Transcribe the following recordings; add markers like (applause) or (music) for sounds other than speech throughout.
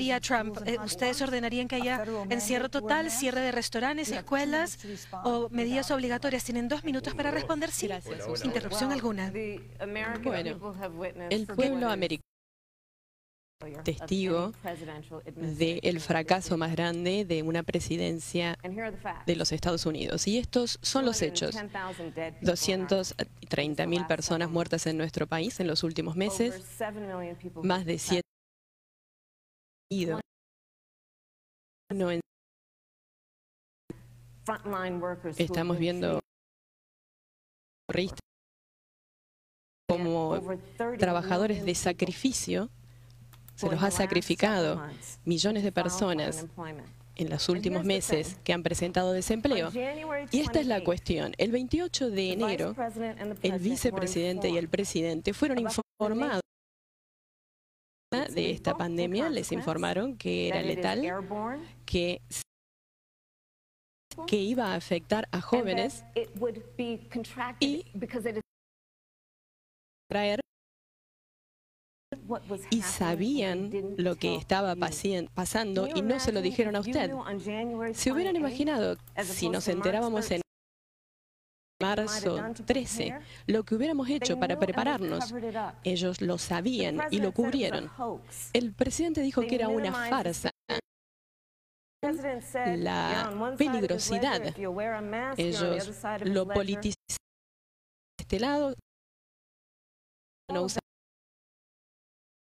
día Trump, eh, ¿ustedes ordenarían que haya encierro total, cierre de restaurantes, escuelas o medidas obligatorias? Tienen dos minutos para responder. Sí, interrupción alguna. Bueno, el pueblo americano testigo del fracaso más grande de una presidencia de los Estados Unidos. Y estos son los hechos. 230 mil personas muertas en nuestro país en los últimos meses, más de 7 Estamos viendo como trabajadores de sacrificio se los ha sacrificado millones de personas en los últimos meses que han presentado desempleo. Y esta es la cuestión. El 28 de enero, el vicepresidente y el presidente fueron informados de esta pandemia, les informaron que era letal, que que iba a afectar a jóvenes y traer y sabían lo que estaba pasando y no se lo dijeron a usted. Se hubieran imaginado, si nos enterábamos en marzo 13, lo que hubiéramos hecho para prepararnos. Ellos lo sabían y lo cubrieron. El presidente dijo que era una farsa. La peligrosidad. Ellos lo politizaron de este lado. No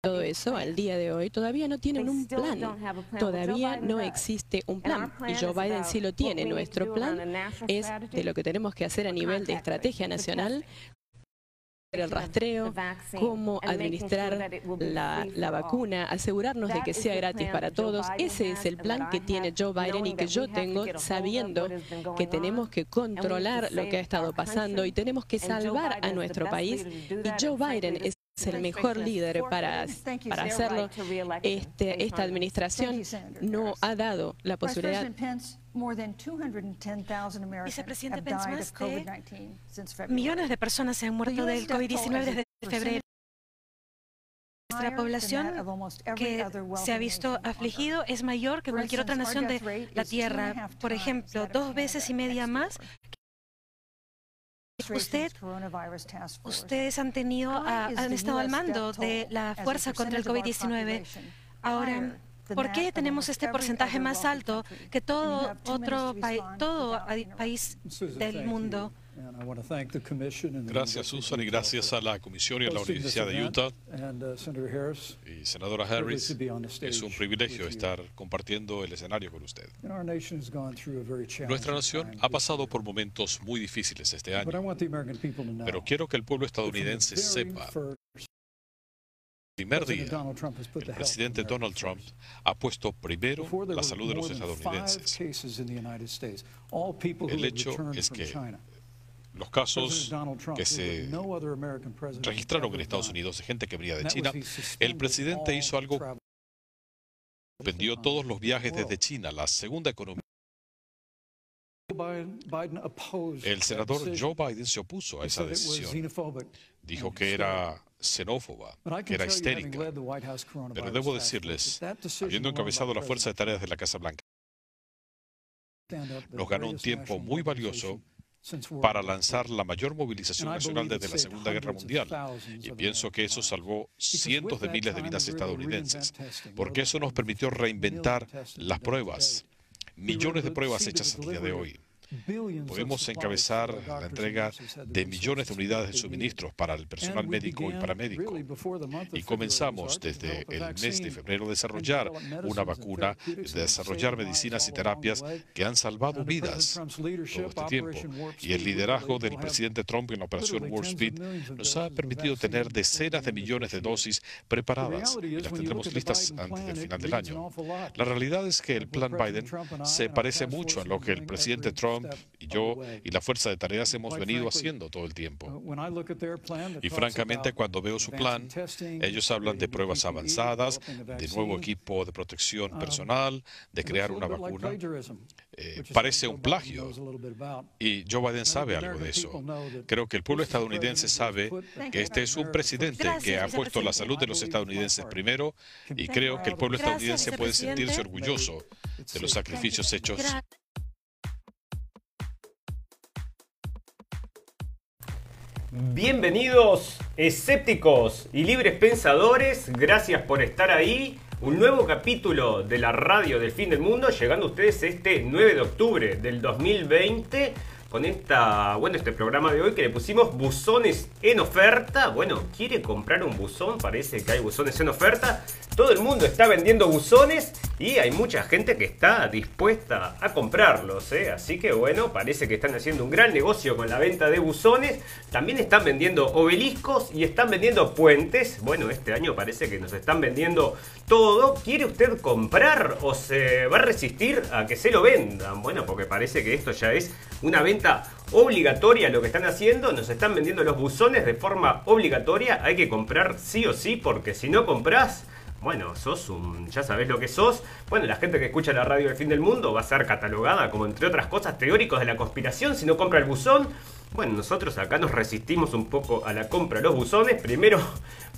todo eso al día de hoy todavía no tienen un plan. Todavía no existe un plan. Y Joe Biden sí lo tiene. Nuestro plan es de lo que tenemos que hacer a nivel de estrategia nacional el rastreo, cómo administrar la, la, vacuna, asegurarnos de que sea gratis para todos. Ese es el plan que tiene Joe Biden y que yo tengo sabiendo que tenemos que controlar lo que ha estado pasando y tenemos que salvar a nuestro país. Y Joe Biden es el mejor líder para, para hacerlo. Este, esta administración no ha dado la posibilidad. Vicepresidente Pence, más de millones de personas se han muerto del COVID-19 desde febrero. Nuestra población que se ha visto afligido es mayor que cualquier otra nación de la Tierra. Por ejemplo, dos veces y media más Usted, ustedes han tenido, han estado al mando de la fuerza contra el COVID-19. Ahora, ¿por qué tenemos este porcentaje más alto que todo otro todo país del mundo? Gracias, Susan, y gracias a la Comisión y a la Universidad de Utah. Uh, y senadora Harris, es un privilegio estar compartiendo el escenario con usted. Nuestra nación ha pasado por momentos muy difíciles este año, pero quiero que el pueblo estadounidense sepa primer día, el presidente Donald Trump ha puesto primero la salud de los estadounidenses. El hecho es que los casos que se registraron en Estados Unidos de gente que venía de China, el presidente hizo algo suspendió todos los viajes desde China, la segunda economía. El senador Joe Biden se opuso a esa decisión. Dijo que era xenófoba, que era histérica. Pero debo decirles, habiendo encabezado la Fuerza de Tareas de la Casa Blanca, nos ganó un tiempo muy valioso para lanzar la mayor movilización nacional desde la Segunda Guerra Mundial. Y pienso que eso salvó cientos de miles de vidas estadounidenses, porque eso nos permitió reinventar las pruebas, millones de pruebas hechas al día de hoy. Podemos encabezar la entrega de millones de unidades de suministros para el personal médico y paramédico. Y comenzamos desde el mes de febrero a desarrollar una vacuna, desarrollar medicinas y terapias que han salvado vidas todo este tiempo. Y el liderazgo del presidente Trump en la operación Warp Speed nos ha permitido tener decenas de millones de dosis preparadas y las tendremos listas antes del final del año. La realidad es que el plan Biden se parece mucho a lo que el presidente Trump Trump y yo y la fuerza de tareas hemos venido haciendo todo el tiempo. Uh, y francamente, cuando veo su plan, ellos hablan de pruebas avanzadas, de nuevo equipo de protección um, personal, de crear una vacuna. Eh, parece un plagio. Y Joe Biden sabe algo de eso. Creo que el pueblo estadounidense sabe que este es un presidente que ha puesto la salud de los estadounidenses primero y creo que el pueblo estadounidense puede sentirse orgulloso de los sacrificios hechos. Bienvenidos escépticos y libres pensadores, gracias por estar ahí. Un nuevo capítulo de la radio del fin del mundo, llegando a ustedes este 9 de octubre del 2020 con esta, bueno, este programa de hoy que le pusimos buzones en oferta. Bueno, ¿quiere comprar un buzón? Parece que hay buzones en oferta. Todo el mundo está vendiendo buzones y hay mucha gente que está dispuesta a comprarlos. ¿eh? Así que bueno, parece que están haciendo un gran negocio con la venta de buzones. También están vendiendo obeliscos y están vendiendo puentes. Bueno, este año parece que nos están vendiendo todo. ¿Quiere usted comprar o se va a resistir a que se lo vendan? Bueno, porque parece que esto ya es una venta obligatoria lo que están haciendo. Nos están vendiendo los buzones de forma obligatoria. Hay que comprar sí o sí porque si no compras... Bueno, sos un. ya sabés lo que sos. Bueno, la gente que escucha la radio del fin del mundo va a ser catalogada como, entre otras cosas, teóricos de la conspiración si no compra el buzón. Bueno, nosotros acá nos resistimos un poco a la compra de los buzones. Primero,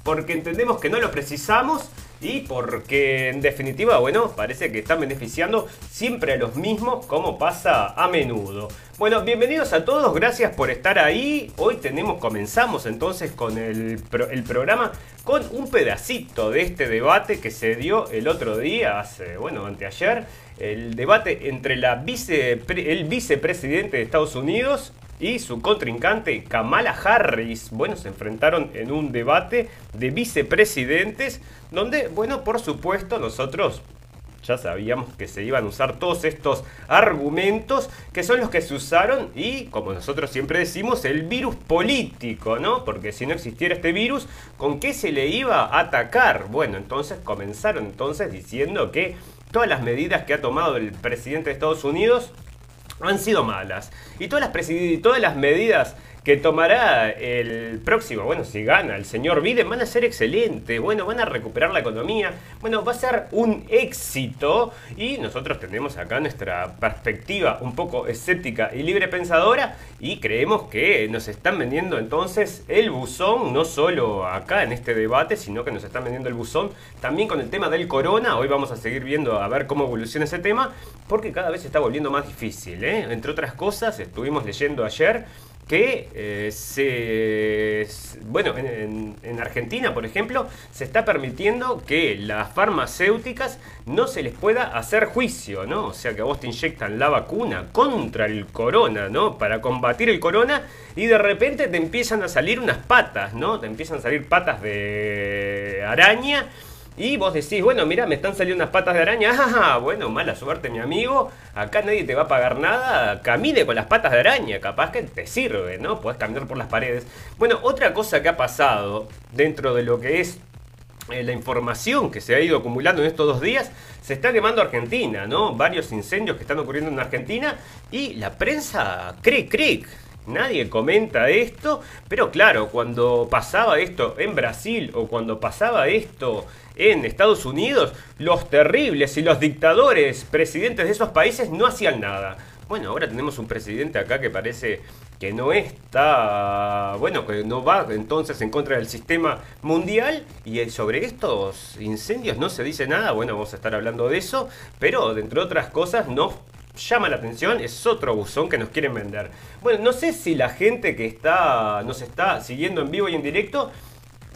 porque entendemos que no lo precisamos y porque en definitiva, bueno, parece que están beneficiando siempre a los mismos como pasa a menudo. Bueno, bienvenidos a todos, gracias por estar ahí. Hoy tenemos, comenzamos entonces con el, el programa con un pedacito de este debate que se dio el otro día, hace, bueno, anteayer, el debate entre el vicepresidente de Estados Unidos y su contrincante Kamala Harris. Bueno, se enfrentaron en un debate de vicepresidentes donde, bueno, por supuesto nosotros ya sabíamos que se iban a usar todos estos argumentos que son los que se usaron y, como nosotros siempre decimos, el virus político, ¿no? Porque si no existiera este virus, ¿con qué se le iba a atacar? Bueno, entonces comenzaron entonces diciendo que todas las medidas que ha tomado el presidente de Estados Unidos han sido malas. Y todas las, todas las medidas que tomará el próximo, bueno, si gana el señor Biden, van a ser excelentes, bueno, van a recuperar la economía, bueno, va a ser un éxito y nosotros tenemos acá nuestra perspectiva un poco escéptica y libre pensadora y creemos que nos están vendiendo entonces el buzón, no solo acá en este debate, sino que nos están vendiendo el buzón también con el tema del corona, hoy vamos a seguir viendo a ver cómo evoluciona ese tema, porque cada vez está volviendo más difícil, ¿eh? entre otras cosas, estuvimos leyendo ayer, que eh, se, bueno, en, Argentina, por ejemplo, se está permitiendo que las farmacéuticas no se les pueda hacer juicio, ¿no? O sea, que a vos te inyectan la vacuna contra el corona, ¿no? Para combatir el corona y de repente te empiezan a salir unas patas, ¿no? Te empiezan a salir patas de araña y vos decís, bueno, mira, me están saliendo unas patas de araña. (laughs) Ah, bueno, mala suerte, mi amigo. Acá nadie te va a pagar nada. Camine con las patas de araña. Capaz que te sirve, ¿no? Podés caminar por las paredes. Bueno, otra cosa que ha pasado dentro de lo que es eh, la información que se ha ido acumulando en estos dos días, se está quemando Argentina, ¿no? Varios incendios que están ocurriendo en Argentina y la prensa cree, cree. Nadie comenta esto, pero claro, cuando pasaba esto en Brasil o cuando pasaba esto en Estados Unidos, los terribles y los dictadores presidentes de esos países no hacían nada. Bueno, ahora tenemos un presidente acá que parece que no está, bueno, que no va entonces en contra del sistema mundial y sobre estos incendios no se dice nada, bueno, vamos a estar hablando de eso, pero dentro de otras cosas no llama la atención, es otro buzón que nos quieren vender. Bueno, no sé si la gente que está nos está siguiendo en vivo y en directo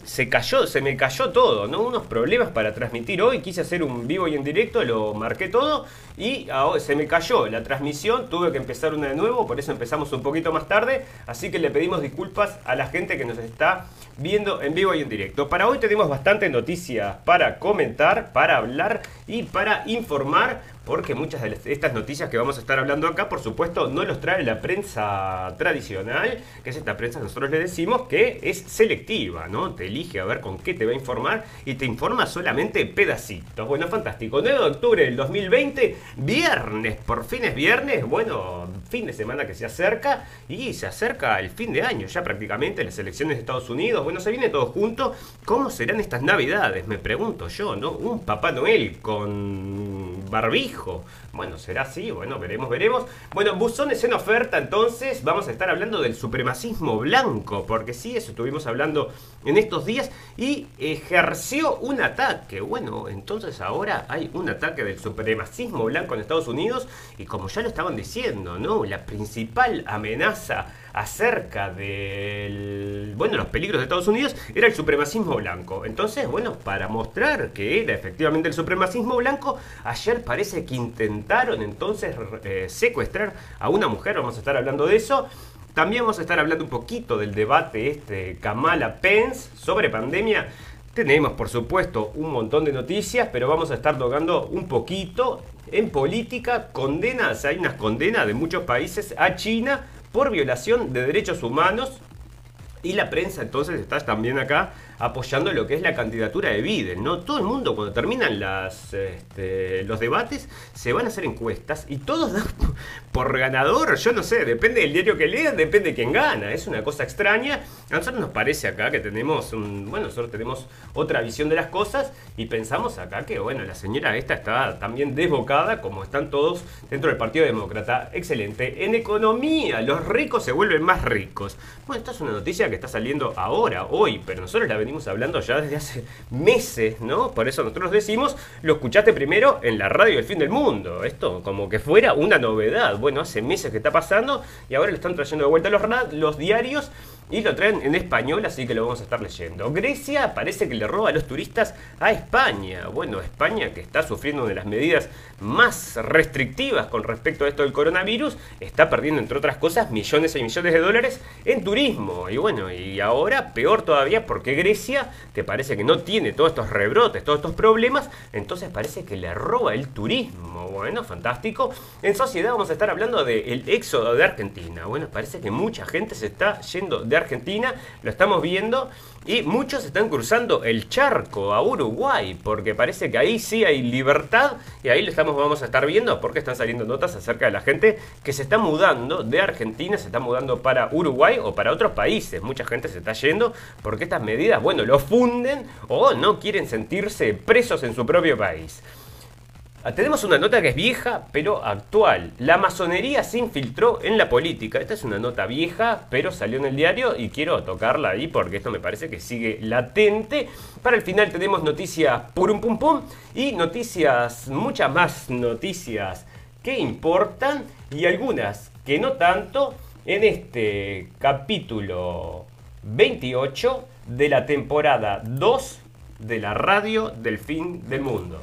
se cayó, se me cayó todo, ¿no? Unos problemas para transmitir hoy, quise hacer un vivo y en directo, lo marqué todo y se me cayó la transmisión, tuve que empezar una de nuevo, por eso empezamos un poquito más tarde, así que le pedimos disculpas a la gente que nos está viendo en vivo y en directo. Para hoy tenemos bastante noticias para comentar, para hablar y para informar. Porque muchas de estas noticias que vamos a estar hablando acá, por supuesto, no los trae la prensa tradicional, que es esta prensa nosotros le decimos que es selectiva, ¿no? Te elige a ver con qué te va a informar y te informa solamente pedacitos. Bueno, fantástico. 9 de octubre del 2020, viernes, por fin es viernes, bueno, fin de semana que se acerca y se acerca el fin de año ya prácticamente, las elecciones de Estados Unidos, bueno, se viene todo junto. ¿Cómo serán estas navidades? Me pregunto yo, ¿no? Un Papá Noel con barbijo. Bueno, será así, bueno, veremos, veremos. Bueno, buzones en oferta, entonces vamos a estar hablando del supremacismo blanco, porque sí, eso estuvimos hablando en estos días y ejerció un ataque. Bueno, entonces ahora hay un ataque del supremacismo blanco en Estados Unidos y como ya lo estaban diciendo, ¿no? La principal amenaza acerca del bueno los peligros de Estados Unidos era el supremacismo blanco. Entonces bueno para mostrar que era efectivamente el supremacismo blanco ayer parece que intentaron entonces eh, secuestrar a una mujer vamos a estar hablando de eso. También vamos a estar hablando un poquito del debate este Kamala Pence sobre pandemia. Tenemos, por supuesto, un montón de noticias, pero vamos a estar tocando un poquito en política. Condenas, hay unas condenas de muchos países a China por violación de derechos humanos. Y la prensa entonces está también acá apoyando lo que es la candidatura de Biden, ¿no? Todo el mundo cuando terminan las, este, los debates se van a hacer encuestas y todos (laughs) dan por ganador, yo no sé, depende del diario que lean, depende de quién gana, es una cosa extraña. A nosotros nos parece acá que tenemos un, bueno, nosotros tenemos otra visión de las cosas y pensamos acá que, bueno, la señora esta está también desbocada como están todos dentro del Partido Demócrata. Excelente. En economía, los ricos se vuelven más ricos. Bueno, esta es una noticia que está saliendo ahora, hoy, pero nosotros la venimos hablando ya desde hace meses, ¿no? Por eso nosotros decimos, lo escuchaste primero en la radio del fin del mundo. Esto como que fuera una novedad. Bueno, hace meses que está pasando y ahora le están trayendo de vuelta los, los diarios y lo traen en español, así que lo vamos a estar leyendo. Grecia parece que le roba a los turistas a España. Bueno, España que está sufriendo una de las medidas más restrictivas con respecto a esto del coronavirus, está perdiendo, entre otras cosas, millones y millones de dólares en turismo. Y bueno, y ahora peor todavía porque Grecia, que parece que no tiene todos estos rebrotes, todos estos problemas, entonces parece que le roba el turismo. Bueno, fantástico. En sociedad vamos a estar hablando del éxodo de Argentina. Bueno, parece que mucha gente se está yendo de Argentina, lo estamos viendo, y muchos están cruzando el charco a Uruguay, porque parece que ahí sí hay libertad, y ahí lo estamos, vamos a estar viendo, porque están saliendo notas acerca de la gente que se está mudando de Argentina, se está mudando para Uruguay o para otros países. Mucha gente se está yendo porque estas medidas, bueno, lo funden o no quieren sentirse presos en su propio país. Ah, tenemos una nota que es vieja, pero actual. La masonería se infiltró en la política. Esta es una nota vieja, pero salió en el diario y quiero tocarla ahí porque esto me parece que sigue latente. Para el final tenemos noticias purum pum pum y noticias, muchas más noticias que importan y algunas que no tanto en este capítulo 28 de la temporada 2 de la radio del fin del mundo.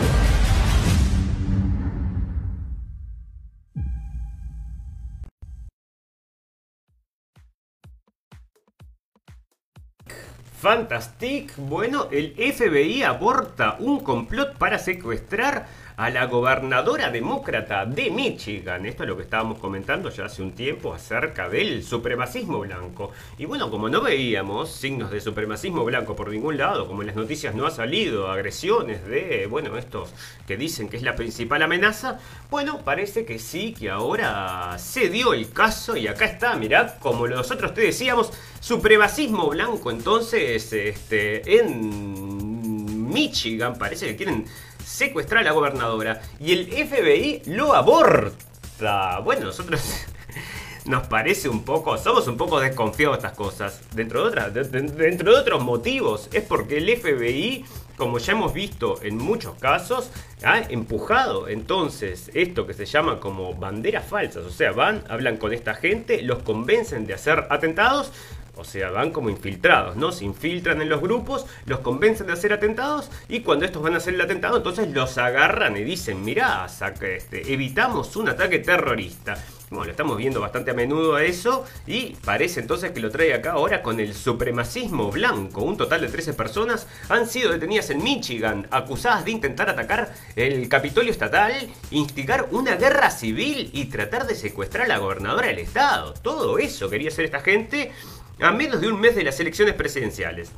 Fantastic. Bueno, el FBI aborta un complot para secuestrar a la gobernadora demócrata de Michigan. Esto es lo que estábamos comentando ya hace un tiempo acerca del supremacismo blanco. Y bueno, como no veíamos signos de supremacismo blanco por ningún lado, como en las noticias no ha salido agresiones de, bueno, estos que dicen que es la principal amenaza, bueno, parece que sí, que ahora se dio el caso y acá está, mirad, como nosotros te decíamos, supremacismo blanco entonces este, en Michigan, parece que quieren secuestrar a la gobernadora y el FBI lo aborta. Bueno, nosotros (laughs) nos parece un poco, somos un poco desconfiados de estas cosas. Dentro de, otras, dentro de otros motivos, es porque el FBI, como ya hemos visto en muchos casos, ha empujado entonces esto que se llama como banderas falsas. O sea, van, hablan con esta gente, los convencen de hacer atentados O sea, van como infiltrados, ¿no? Se infiltran en los grupos, los convencen de hacer atentados y cuando estos van a hacer el atentado, entonces los agarran y dicen, mirá, este, evitamos un ataque terrorista. Bueno, lo estamos viendo bastante a menudo a eso y parece entonces que lo trae acá ahora con el supremacismo blanco. Un total de 13 personas han sido detenidas en Michigan, acusadas de intentar atacar el Capitolio Estatal, instigar una guerra civil y tratar de secuestrar a la gobernadora del estado. Todo eso quería hacer esta gente a menos de un mes de las elecciones presidenciales.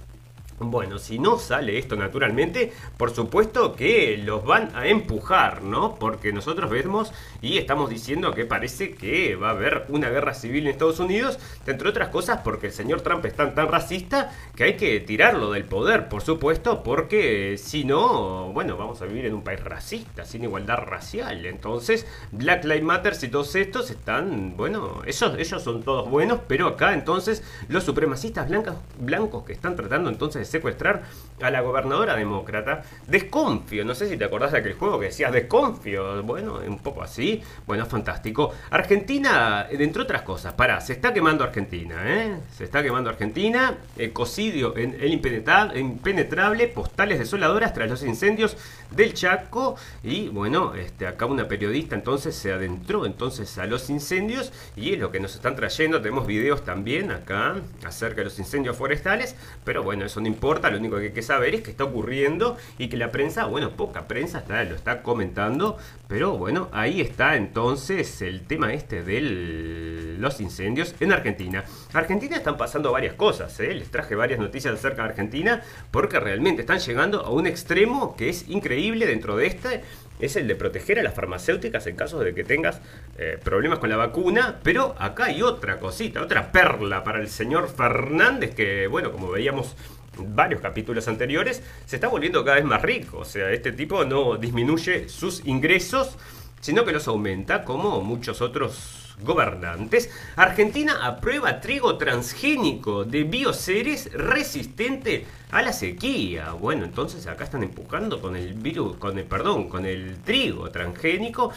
Bueno, si no sale esto naturalmente, por supuesto que los van a empujar, ¿no? Porque nosotros vemos y estamos diciendo que parece que va a haber una guerra civil en Estados Unidos, entre otras cosas porque el señor Trump es tan, tan racista que hay que tirarlo del poder, por supuesto, porque si no, bueno, vamos a vivir en un país racista, sin igualdad racial. Entonces, Black Lives Matter y todos estos están, bueno, esos, ellos son todos buenos, pero acá entonces los supremacistas blancos, blancos que están tratando entonces de secuestrar a la gobernadora demócrata. Desconfío, no sé si te acordás de aquel juego que decías desconfío. Bueno, un poco así. Bueno, fantástico. Argentina, entre otras cosas, pará, se está quemando Argentina, ¿eh? Se está quemando Argentina. Ecocidio en el impenetrable, postales desoladoras tras los incendios del Chaco. Y bueno, este, acá una periodista entonces se adentró entonces a los incendios y es lo que nos están trayendo. Tenemos videos también acá acerca de los incendios forestales, pero bueno, eso no importa, lo único que hay que saber es que está ocurriendo y que la prensa, bueno, poca prensa está, lo está comentando, pero bueno, ahí está entonces el tema este de los incendios en Argentina. Argentina están pasando varias cosas, ¿eh? les traje varias noticias acerca de Argentina porque realmente están llegando a un extremo que es increíble dentro de este es el de proteger a las farmacéuticas en caso de que tengas eh, problemas con la vacuna. Pero acá hay otra cosita, otra perla para el señor Fernández que, bueno, como veíamos varios capítulos anteriores, se está volviendo cada vez más rico. O sea, este tipo no disminuye sus ingresos, sino que los aumenta como muchos otros gobernantes, Argentina aprueba trigo transgénico de bioceres resistente a la sequía. Bueno, entonces acá están empujando con el virus, con el perdón, con el trigo transgénico.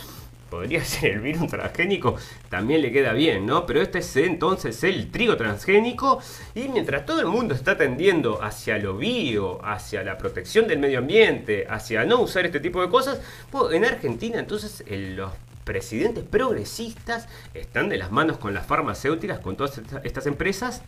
Podría (laughs) ser el virus transgénico, también le queda bien, ¿no? Pero este es entonces el trigo transgénico. Y mientras todo el mundo está tendiendo hacia lo bio, hacia la protección del medio ambiente, hacia no usar este tipo de cosas, en Argentina entonces los presidentes progresistas están de las manos con las farmacéuticas, con todas estas empresas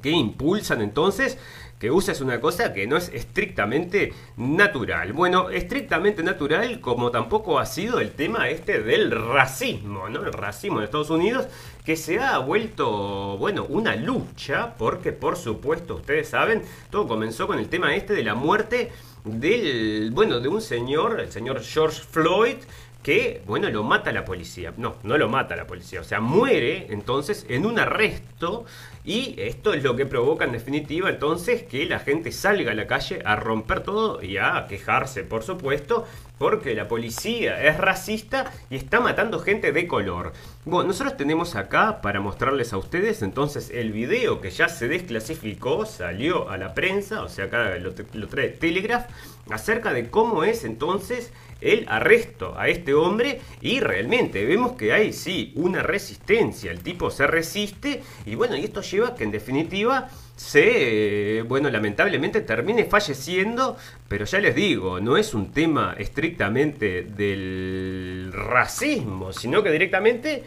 que impulsan entonces que uses una cosa que no es estrictamente natural. Bueno, estrictamente natural como tampoco ha sido el tema este del racismo, ¿no? El racismo en Estados Unidos que se ha vuelto, bueno, una lucha porque por supuesto ustedes saben, todo comenzó con el tema este de la muerte del, bueno, de un señor, el señor George Floyd, que, bueno, lo mata la policía. No, no lo mata la policía. O sea, muere entonces en un arresto y esto es lo que provoca en definitiva entonces que la gente salga a la calle a romper todo y a quejarse, por supuesto, porque la policía es racista y está matando gente de color. Bueno, nosotros tenemos acá para mostrarles a ustedes entonces el video que ya se desclasificó, salió a la prensa, o sea, acá lo, lo trae Telegraph, acerca de cómo es entonces el arresto a este hombre y realmente vemos que hay sí una resistencia, el tipo se resiste y bueno, y esto lleva a que en definitiva se, bueno, lamentablemente termine falleciendo, pero ya les digo, no es un tema estrictamente del racismo, sino que directamente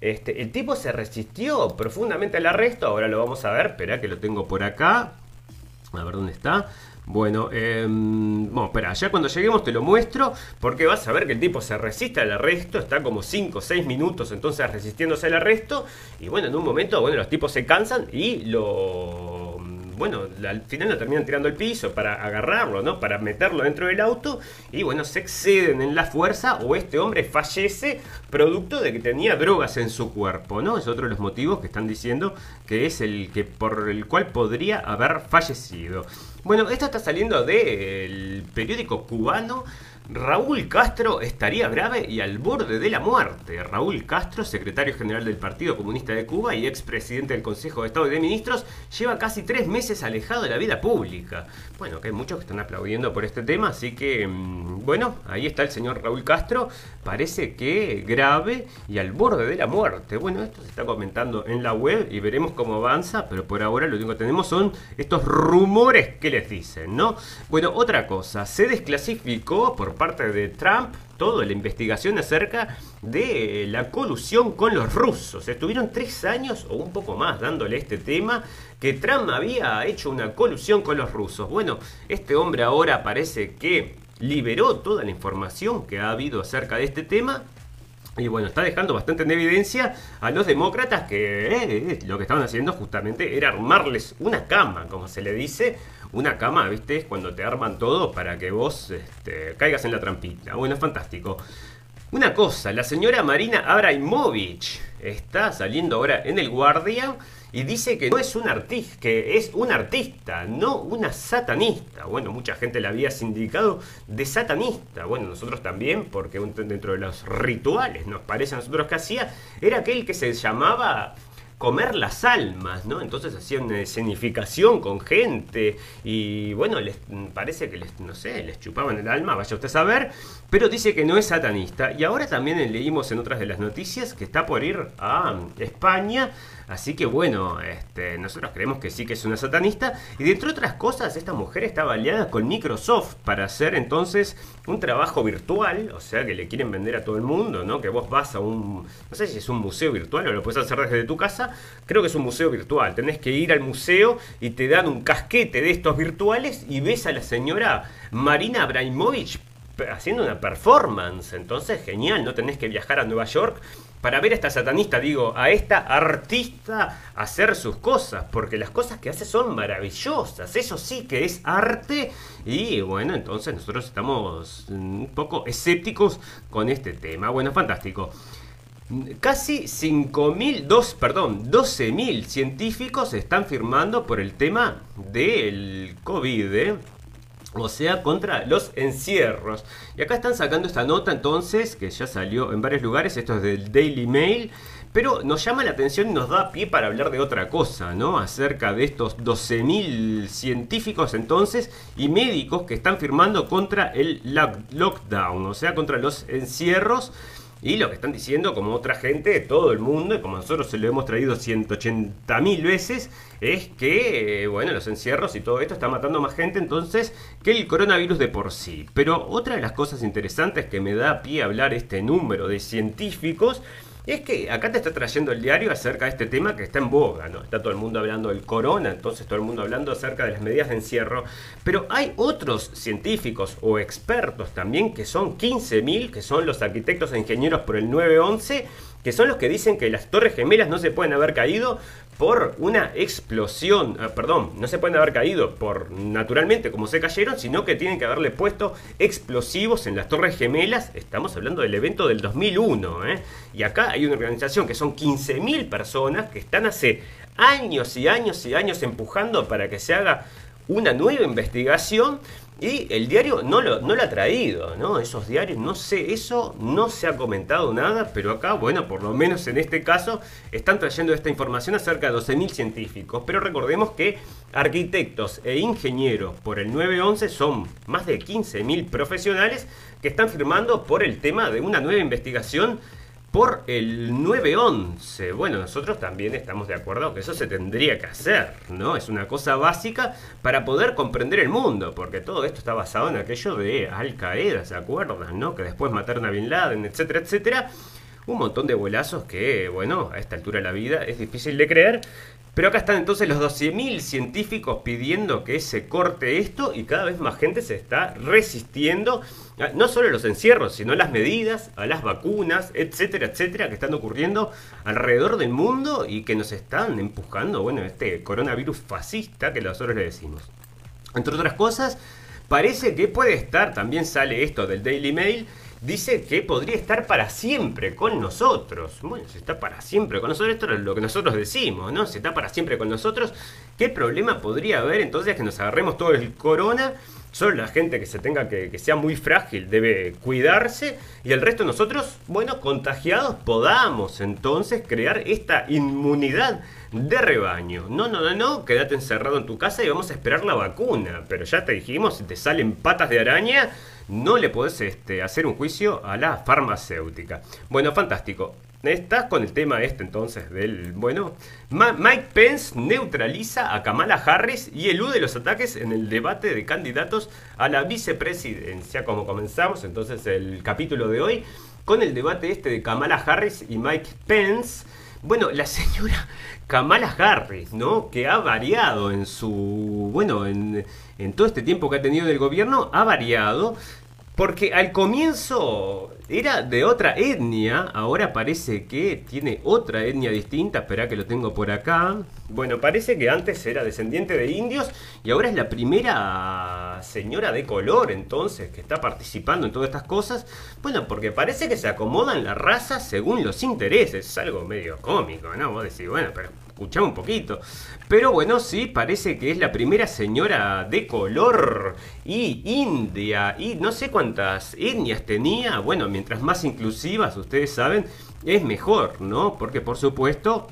este, el tipo se resistió profundamente al arresto, ahora lo vamos a ver, espera que lo tengo por acá, a ver dónde está. Bueno, eh, bueno, espera, ya cuando lleguemos te lo muestro, porque vas a ver que el tipo se resiste al arresto, está como 5 o 6 minutos entonces resistiéndose al arresto, y bueno, en un momento, bueno, los tipos se cansan y lo bueno, al final lo terminan tirando al piso para agarrarlo, ¿no? Para meterlo dentro del auto y bueno, se exceden en la fuerza o este hombre fallece producto de que tenía drogas en su cuerpo, ¿no? Es otro de los motivos que están diciendo que es el que por el cual podría haber fallecido. Bueno, esto está saliendo del periódico cubano Raúl Castro estaría grave y al borde de la muerte. Raúl Castro, secretario general del Partido Comunista de Cuba y expresidente del Consejo de Estado y de Ministros, lleva casi tres meses alejado de la vida pública. Bueno, que hay muchos que están aplaudiendo por este tema, así que, mm, bueno, ahí está el señor Raúl Castro, parece que grave y al borde de la muerte. Bueno, esto se está comentando en la web y veremos cómo avanza, pero por ahora lo único que tenemos son estos rumores que les dicen, ¿no? Bueno, otra cosa, se desclasificó por parte de Trump toda la investigación acerca de la colusión con los rusos. Estuvieron tres años o un poco más dándole este tema que Trump había hecho una colusión con los rusos. Bueno, este hombre ahora parece que liberó toda la información que ha habido acerca de este tema y bueno, está dejando bastante en evidencia a los demócratas que eh, lo que estaban haciendo justamente era armarles una cama, como se le dice, una cama, ¿viste? Es cuando te arman todo para que vos este, caigas en la trampita. Bueno, es fantástico. Una cosa, la señora Marina Abramovich está saliendo ahora en el Guardian y dice que no es un artista, que es un artista, no una satanista. Bueno, mucha gente la había sindicado de satanista. Bueno, nosotros también, porque dentro de los rituales nos parece a nosotros que hacía, era aquel que se llamaba comer las almas, ¿no? Entonces hacían una escenificación con gente y bueno, les parece que les, no sé, les chupaban el alma, vaya usted a saber, pero dice que no es satanista y ahora también leímos en otras de las noticias que está por ir a España Así que bueno, este, nosotros creemos que sí que es una satanista. Y de entre otras cosas, esta mujer está aliada con Microsoft para hacer entonces un trabajo virtual. O sea que le quieren vender a todo el mundo, ¿no? Que vos vas a un. No sé si es un museo virtual o lo puedes hacer desde tu casa. Creo que es un museo virtual. Tenés que ir al museo y te dan un casquete de estos virtuales y ves a la señora Marina Abramovich haciendo una performance. Entonces, genial, no tenés que viajar a Nueva York para ver a esta satanista, digo, a esta artista hacer sus cosas, porque las cosas que hace son maravillosas, eso sí que es arte, y bueno, entonces nosotros estamos un poco escépticos con este tema. Bueno, fantástico. Casi 5.000, dos, perdón, 12.000 científicos están firmando por el tema del COVID. ¿eh? O sea, contra los encierros. Y acá están sacando esta nota entonces, que ya salió en varios lugares, esto es del Daily Mail, pero nos llama la atención y nos da pie para hablar de otra cosa, ¿no? Acerca de estos 12.000 científicos entonces y médicos que están firmando contra el lockdown, o sea, contra los encierros. Y lo que están diciendo, como otra gente de todo el mundo, y como nosotros se lo hemos traído 180.000 veces, es que, eh, bueno, los encierros y todo esto está matando más gente entonces que el coronavirus de por sí. Pero otra de las cosas interesantes que me da pie a hablar este número de científicos es que acá te está trayendo el diario acerca de este tema que está en boga, ¿no? Está todo el mundo hablando del corona, entonces todo el mundo hablando acerca de las medidas de encierro, pero hay otros científicos o expertos también que son 15.000, que son los arquitectos e ingenieros por el 911, que son los que dicen que las torres gemelas no se pueden haber caído por una explosión, ah, perdón, no se pueden haber caído por naturalmente como se cayeron, sino que tienen que haberle puesto explosivos en las Torres Gemelas. Estamos hablando del evento del 2001, ¿eh? Y acá hay una organización que son 15.000 personas que están hace años y años y años empujando para que se haga una nueva investigación y el diario no lo, no lo ha traído, ¿no? Esos diarios, no sé, eso no se ha comentado nada, pero acá, bueno, por lo menos en este caso, están trayendo esta información acerca de 12.000 científicos. Pero recordemos que arquitectos e ingenieros por el 911 son más de 15.000 profesionales que están firmando por el tema de una nueva investigación por el 911. Bueno, nosotros también estamos de acuerdo que eso se tendría que hacer, ¿no? Es una cosa básica para poder comprender el mundo, porque todo esto está basado en aquello de Al Qaeda, ¿se acuerdan? ¿no? Que después mataron a Bin Laden, etcétera, etcétera. Un montón de vuelazos que, bueno, a esta altura de la vida es difícil de creer, pero acá están entonces los 12.000 científicos pidiendo que se corte esto y cada vez más gente se está resistiendo, no solo a los encierros, sino a las medidas, a las vacunas, etcétera, etcétera, que están ocurriendo alrededor del mundo y que nos están empujando, bueno, este coronavirus fascista que nosotros le decimos. Entre otras cosas, parece que puede estar, también sale esto del Daily Mail, dice que podría estar para siempre con nosotros. Bueno, si está para siempre con nosotros, esto es lo que nosotros decimos, ¿no? Si está para siempre con nosotros, ¿qué problema podría haber entonces que nos agarremos todo el corona Solo la gente que se tenga que, sea muy frágil debe cuidarse y el resto nosotros, bueno, contagiados, podamos entonces crear esta inmunidad de rebaño. No, no, no, no, quédate encerrado en tu casa y vamos a esperar la vacuna. Pero ya te dijimos, si te salen patas de araña, no le podés este, hacer un juicio a la farmacéutica. Bueno, fantástico. Estás con el tema este entonces del... Bueno, Mike Pence neutraliza a Kamala Harris y elude los ataques en el debate de candidatos a la vicepresidencia. Como comenzamos entonces el capítulo de hoy con el debate este de Kamala Harris y Mike Pence. Bueno, la señora Kamala Harris, ¿no? Que ha variado en su... Bueno, en, en todo este tiempo que ha tenido en el gobierno, ha variado. Porque al comienzo era de otra etnia, ahora parece que tiene otra etnia distinta, espera que lo tengo por acá. Bueno, parece que antes era descendiente de indios y ahora es la primera señora de color entonces que está participando en todas estas cosas. Bueno, porque parece que se acomodan la raza según los intereses, es algo medio cómico, ¿no? Vos decís, bueno, pero escuchame un poquito. Pero bueno, sí, parece que es la primera señora de color y india y no sé cuántas etnias tenía. Bueno, mientras más inclusivas, ustedes saben, es mejor, ¿no? Porque por supuesto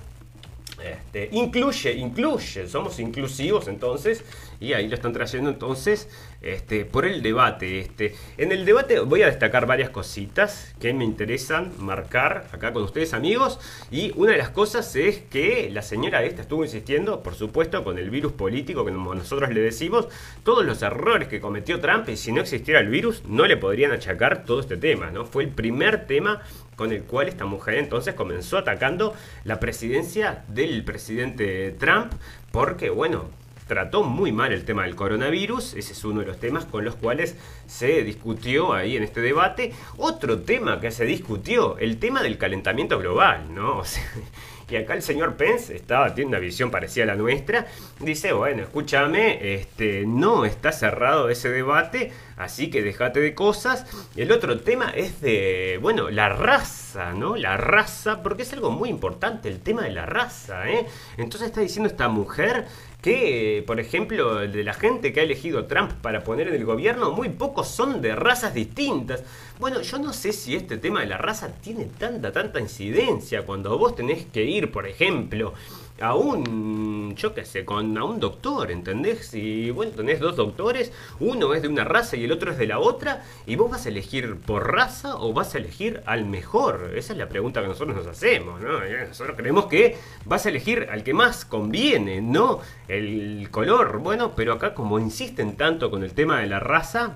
este, incluye, incluye, somos inclusivos entonces, y ahí lo están trayendo entonces este, por el debate. Este. En el debate voy a destacar varias cositas que me interesan marcar acá con ustedes amigos, y una de las cosas es que la señora esta estuvo insistiendo, por supuesto, con el virus político que nosotros le decimos, todos los errores que cometió Trump, y si no existiera el virus, no le podrían achacar todo este tema, ¿no? Fue el primer tema con el cual esta mujer entonces comenzó atacando la presidencia del presidente Trump, porque bueno, trató muy mal el tema del coronavirus, ese es uno de los temas con los cuales se discutió ahí en este debate. Otro tema que se discutió, el tema del calentamiento global, ¿no? (laughs) y acá el señor Pence estaba, tiene una visión parecida a la nuestra, dice, bueno, escúchame, este, no está cerrado ese debate, así que déjate de cosas. El otro tema es de, bueno, la raza, ¿no? La raza, porque es algo muy importante el tema de la raza, ¿eh? Entonces está diciendo esta mujer que, por ejemplo, de la gente que ha elegido Trump para poner en el gobierno, muy pocos son de razas distintas. Bueno, yo no sé si este tema de la raza tiene tanta, tanta incidencia cuando vos tenés que ir, por ejemplo, a un, yo qué sé, con, a un doctor, ¿entendés? Y bueno, tenés dos doctores, uno es de una raza y el otro es de la otra, y vos vas a elegir por raza o vas a elegir al mejor. Esa es la pregunta que nosotros nos hacemos, ¿no? Nosotros creemos que vas a elegir al que más conviene, no el color. Bueno, pero acá como insisten tanto con el tema de la raza,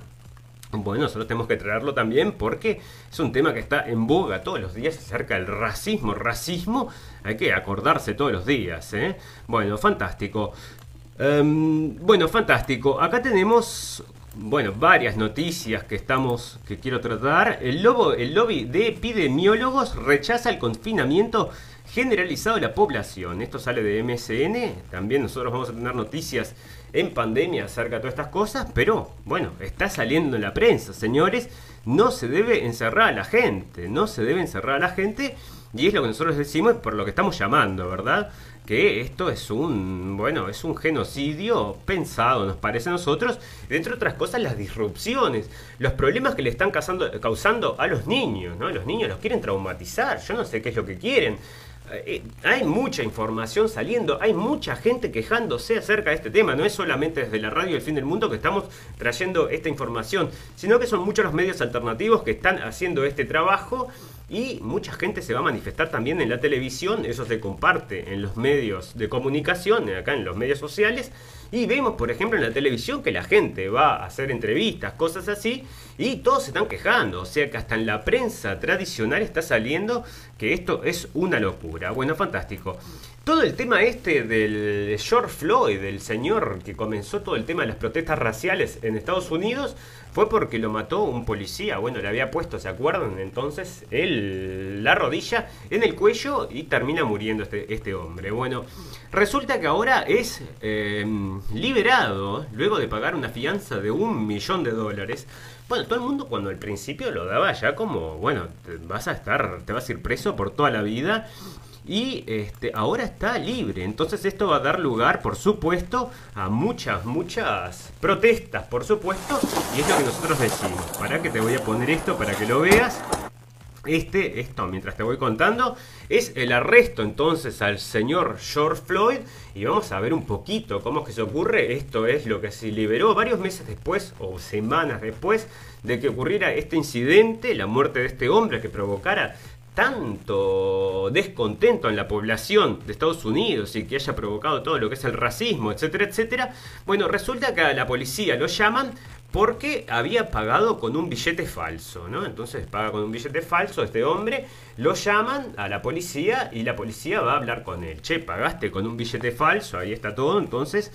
bueno, nosotros tenemos que traerlo también porque es un tema que está en boga todos los días acerca del racismo. Racismo hay que acordarse todos los días. ¿eh? Bueno, fantástico. Em, bueno, fantástico. Acá tenemos bueno, varias noticias que estamos que quiero tratar. El, lobo, el lobby de epidemiólogos rechaza el confinamiento generalizado de la población. Esto sale de MSN. También nosotros vamos a tener noticias en pandemia acerca de todas estas cosas, pero bueno, está saliendo en la prensa, señores, no se debe encerrar a la gente, no se debe encerrar a la gente, y es lo que nosotros decimos por lo que estamos llamando, ¿verdad? Que esto es un, bueno, es un genocidio pensado, nos parece a nosotros, entre otras cosas las disrupciones, los problemas que le están causando, causando a los niños, ¿no? Los niños los quieren traumatizar, yo no sé qué es lo que quieren. Eh, hay mucha información saliendo, hay mucha gente quejándose acerca de este tema. No es solamente desde la radio El Fin del Mundo que estamos trayendo esta información, sino que son muchos los medios alternativos que están haciendo este trabajo y mucha gente se va a manifestar también en la televisión, eso se comparte en los medios de comunicación, acá en los medios sociales, y vemos, por ejemplo, en la televisión que la gente va a hacer entrevistas, cosas así, y todos se están quejando, o sea que hasta en la prensa tradicional está saliendo que esto es una locura. Bueno, fantástico. Todo el tema este del George Floyd, del señor que comenzó todo el tema de las protestas raciales en Estados Unidos, fue porque lo mató un policía. Bueno, le había puesto, ¿se acuerdan? Entonces, él, la rodilla en el cuello y termina muriendo este, este hombre. Bueno, resulta que ahora es em, liberado luego de pagar una fianza de un millón de dólares. Bueno, todo el mundo cuando al principio lo daba ya como, bueno, te vas a estar, te vas a ir preso por toda la vida. Y este, ahora está libre. Entonces esto va a dar lugar, por supuesto, a muchas, muchas protestas, por supuesto, y es lo que nosotros decimos. Para que te voy a poner esto para que lo veas. Este, esto mientras te voy contando, es el arresto entonces al señor George Floyd y vamos a ver un poquito cómo es que se ocurre. Esto es lo que se liberó varios meses después o semanas después de que ocurriera este incidente, la muerte de este hombre que provocara tanto descontento en la población de Estados Unidos y que haya provocado todo lo que es el racismo, etcétera, etcétera. Bueno, resulta que a la policía lo llaman porque había pagado con un billete falso, ¿no? Entonces paga con un billete falso este hombre, lo llaman a la policía y la policía va a hablar con él. Che, pagaste con un billete falso, ahí está todo, entonces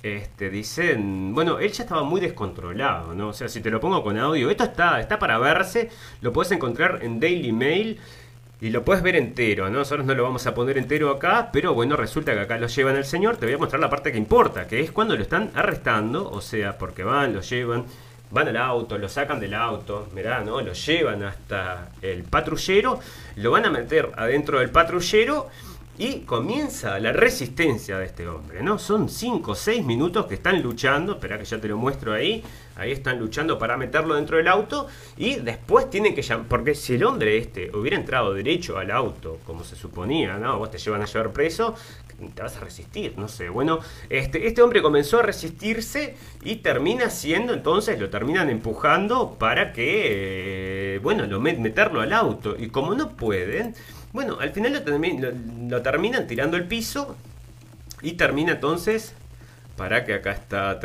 este, dicen, bueno, él ya estaba muy descontrolado, ¿no? O sea, si te lo pongo con audio, esto está, está para verse, lo puedes encontrar en Daily Mail. Y lo puedes ver entero, ¿no? Nosotros no lo vamos a poner entero acá, pero bueno, resulta que acá lo llevan el señor. Te voy a mostrar la parte que importa, que es cuando lo están arrestando, o sea, porque van, lo llevan, van al auto, lo sacan del auto, mirá, ¿no? Lo llevan hasta el patrullero, lo van a meter adentro del patrullero y comienza la resistencia de este hombre, ¿no? Son 5 o 6 minutos que están luchando, espera que ya te lo muestro ahí, ahí están luchando para meterlo dentro del auto y después tienen que llamar, porque si el hombre este hubiera entrado derecho al auto, como se suponía, ¿no? Vos te llevan a llevar preso, te vas a resistir, no sé. Bueno, este, este hombre comenzó a resistirse y termina siendo, entonces lo terminan empujando para que, eh, bueno, lo meterlo al auto. Y como no pueden, bueno, al final lo, terminan tirando el piso y termina entonces para que acá está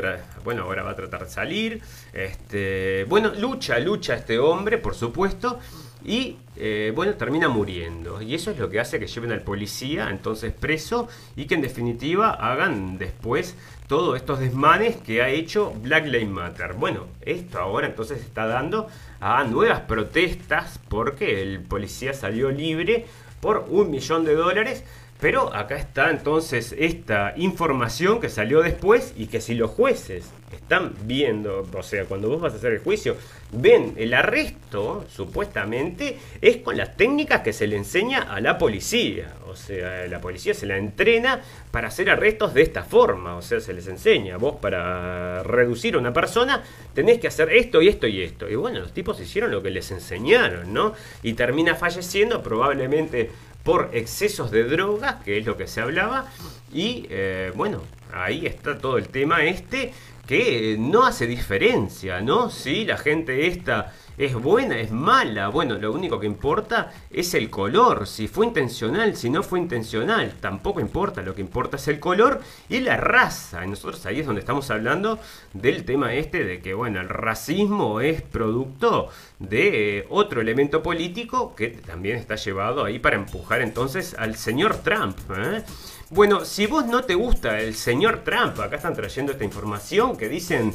bueno ahora va a tratar de salir este bueno lucha lucha este hombre por supuesto y eh, bueno termina muriendo. Y eso es lo que hace que lleven al policía entonces preso y que en definitiva hagan después todos estos desmanes que ha hecho Black Lives Matter bueno esto ahora entonces está dando a nuevas protestas porque el policía salió libre por un millón de dólares. Pero acá está entonces esta información que salió después y que si los jueces están viendo, o sea, cuando vos vas a hacer el juicio, ven el arresto, supuestamente, es con las técnicas que se le enseña a la policía. O sea, la policía se la entrena para hacer arrestos de esta forma. O sea, se les enseña. Vos para reducir a una persona tenés que hacer esto y esto y esto. Y bueno, los tipos hicieron lo que les enseñaron, ¿no? Y termina falleciendo probablemente por excesos de drogas, que es lo que se hablaba. Y eh, bueno, ahí está todo el tema este que no hace diferencia, ¿no? Si la gente esta es buena, es mala, bueno, lo único que importa es el color, si fue intencional, si no fue intencional, tampoco importa, lo que importa es el color y la raza. Nosotros ahí es donde estamos hablando del tema este de que, bueno, el racismo es producto de eh, otro elemento político que también está llevado ahí para empujar entonces al señor Trump. ¿eh? Bueno, si vos no te gusta el señor Trump, acá están trayendo esta información que dicen,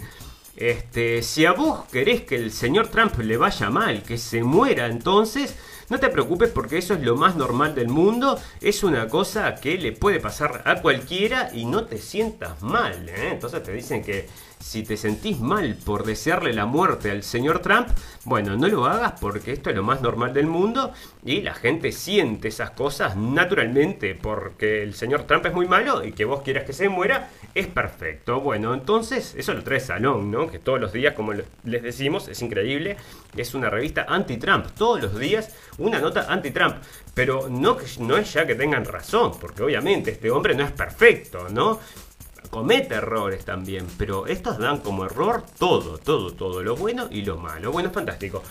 este, si a vos querés que el señor Trump le vaya mal, que se muera entonces, no te preocupes porque eso es lo más normal del mundo, es una cosa que le puede pasar a cualquiera y no te sientas mal. ¿eh? Entonces te dicen que si te sentís mal por desearle la muerte al señor Trump, bueno, no lo hagas porque esto es lo más normal del mundo y la gente siente esas cosas naturalmente porque el señor Trump es muy malo y que vos quieras que se muera es perfecto. Bueno, entonces eso lo trae Salón, ¿no? Que todos los días, como les decimos, es increíble, es una revista anti-Trump. Todos los días una nota anti-Trump. Pero no, no es ya que tengan razón, porque obviamente este hombre no es perfecto, ¿no? Comete errores también, pero estos dan como error todo, todo, todo, lo bueno y lo malo. Bueno, fantástico.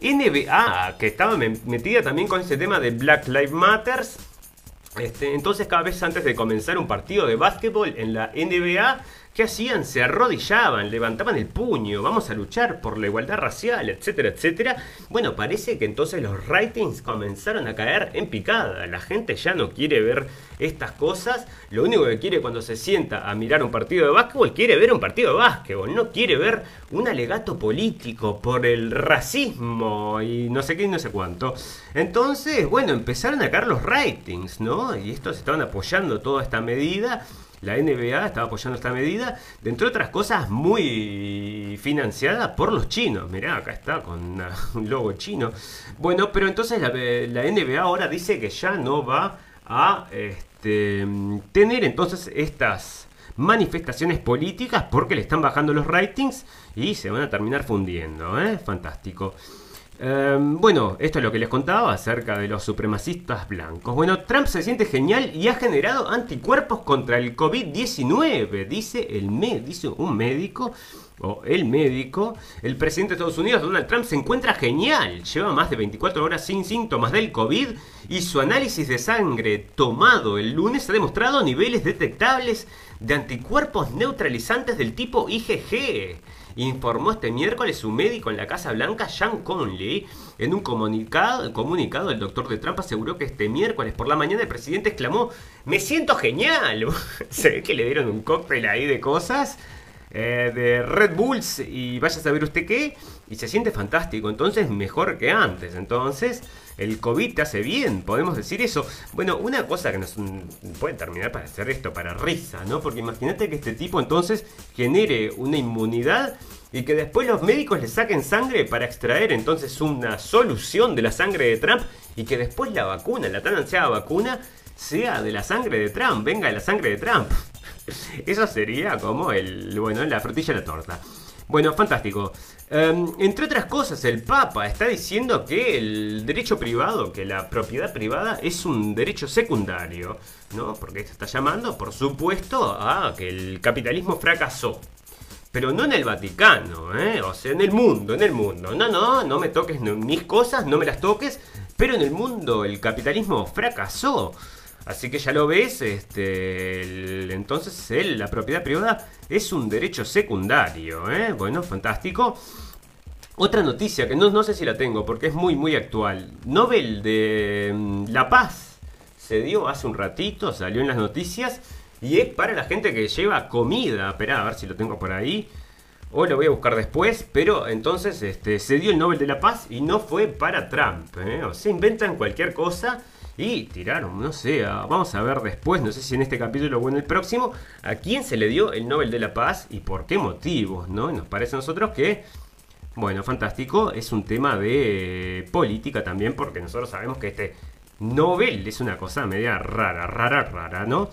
NBA, que estaba metida también con ese tema de Black Lives Matters. Este, entonces, cada vez antes de comenzar un partido de básquetbol en la NBA, ¿Qué hacían? Se arrodillaban, levantaban el puño, vamos a luchar por la igualdad racial, etcétera, etcétera. Bueno, parece que entonces los ratings comenzaron a caer en picada. La gente ya no quiere ver estas cosas. Lo único que quiere cuando se sienta a mirar un partido de básquetbol, quiere ver un partido de básquetbol. No quiere ver un alegato político por el racismo y no sé qué y no sé cuánto. Entonces, bueno, empezaron a caer los ratings, ¿no? Y estos estaban apoyando toda esta medida la NBA estaba apoyando esta medida, de entre otras cosas muy financiada por los chinos. Mirá, acá está con (laughs) un logo chino. Bueno, pero entonces la, NBA ahora dice que ya no va a este, tener entonces estas manifestaciones políticas porque le están bajando los ratings y se van a terminar fundiendo. ¿eh? Fantástico. Em, bueno, esto es lo que les contaba acerca de los supremacistas blancos. Bueno, Trump se siente genial y ha generado anticuerpos contra el COVID-19, dice, dice un médico o el médico, el presidente de Estados Unidos, Donald Trump, se encuentra genial. Lleva más de 24 horas sin síntomas del COVID y su análisis de sangre tomado el lunes ha demostrado niveles detectables de anticuerpos neutralizantes del tipo IgG informó este miércoles su médico en la Casa Blanca, Sean Conley. En un comunicado, el doctor de Trump aseguró que este miércoles por la mañana el presidente exclamó, me siento genial. (laughs) Se ve que le dieron un cóctel ahí de cosas. Eh, de Red Bulls y vaya a saber usted qué, y se siente fantástico, entonces mejor que antes, entonces el COVID te hace bien, podemos decir eso. Bueno, una cosa que nos puede terminar para hacer esto, para risa, ¿no? Porque imagínate que este tipo entonces genere una inmunidad y que después los médicos le saquen sangre para extraer entonces una solución de la sangre de Trump y que después la vacuna, la tan ansiada vacuna, sea de la sangre de Trump, venga de la sangre de Trump. (laughs) Eso sería como el, bueno, la frutilla de la torta. Bueno, fantástico. Em, entre otras cosas, el Papa está diciendo que el derecho privado, que la propiedad privada es un derecho secundario, ¿no? Porque está llamando, por supuesto, a que el capitalismo fracasó. Pero no en el Vaticano, ¿eh? O sea, en el mundo, en el mundo. No, no, no me toques mis cosas, no me las toques. Pero en el mundo el capitalismo fracasó. Así que ya lo ves, este, entonces la propiedad privada es un derecho secundario. ¿eh? Bueno, fantástico. Otra noticia que no, sé si la tengo porque es muy, muy actual. Nobel de mm, La Paz se dio hace un ratito, salió en las noticias. Y es para la gente que lleva comida. Esperá, a ver si lo tengo por ahí. O lo voy a buscar después. Pero entonces este, se dio el Nobel de la Paz y no fue para Trump. ¿eh? O sea, inventan cualquier cosa y tiraron, no sé, vamos a ver después, no sé si en este capítulo o en el próximo, a quién se le dio el Nobel de la Paz y por qué motivos, ¿no? nos parece a nosotros que, bueno, fantástico, es un tema de política también, porque nosotros sabemos que este Nobel es una cosa media rara, rara, rara, ¿no?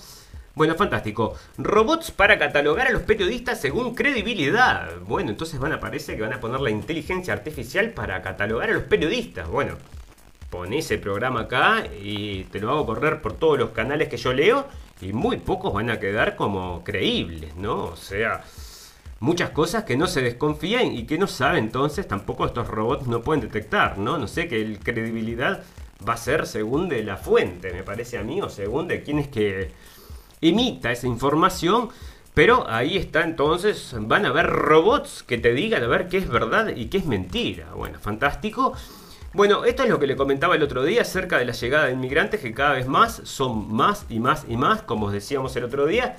Bueno, fantástico. Robots para catalogar a los periodistas según credibilidad. Bueno, entonces van a parecer que van a poner la inteligencia artificial para catalogar a los periodistas. Bueno, poné ese programa acá y te lo hago correr por todos los canales que yo leo y muy pocos van a quedar como creíbles, ¿no? O sea, muchas cosas que no se desconfían y que no sabe entonces tampoco estos robots no pueden detectar, ¿no? No sé qué credibilidad va a ser según de la fuente, me parece a mí, o según de quién es que emita esa información. Pero ahí está entonces, van a haber robots que te digan a ver qué es verdad y qué es mentira. Bueno, fantástico. Bueno, esto es lo que le comentaba el otro día acerca de la llegada de inmigrantes que cada vez más son más y más y más, como decíamos el otro día.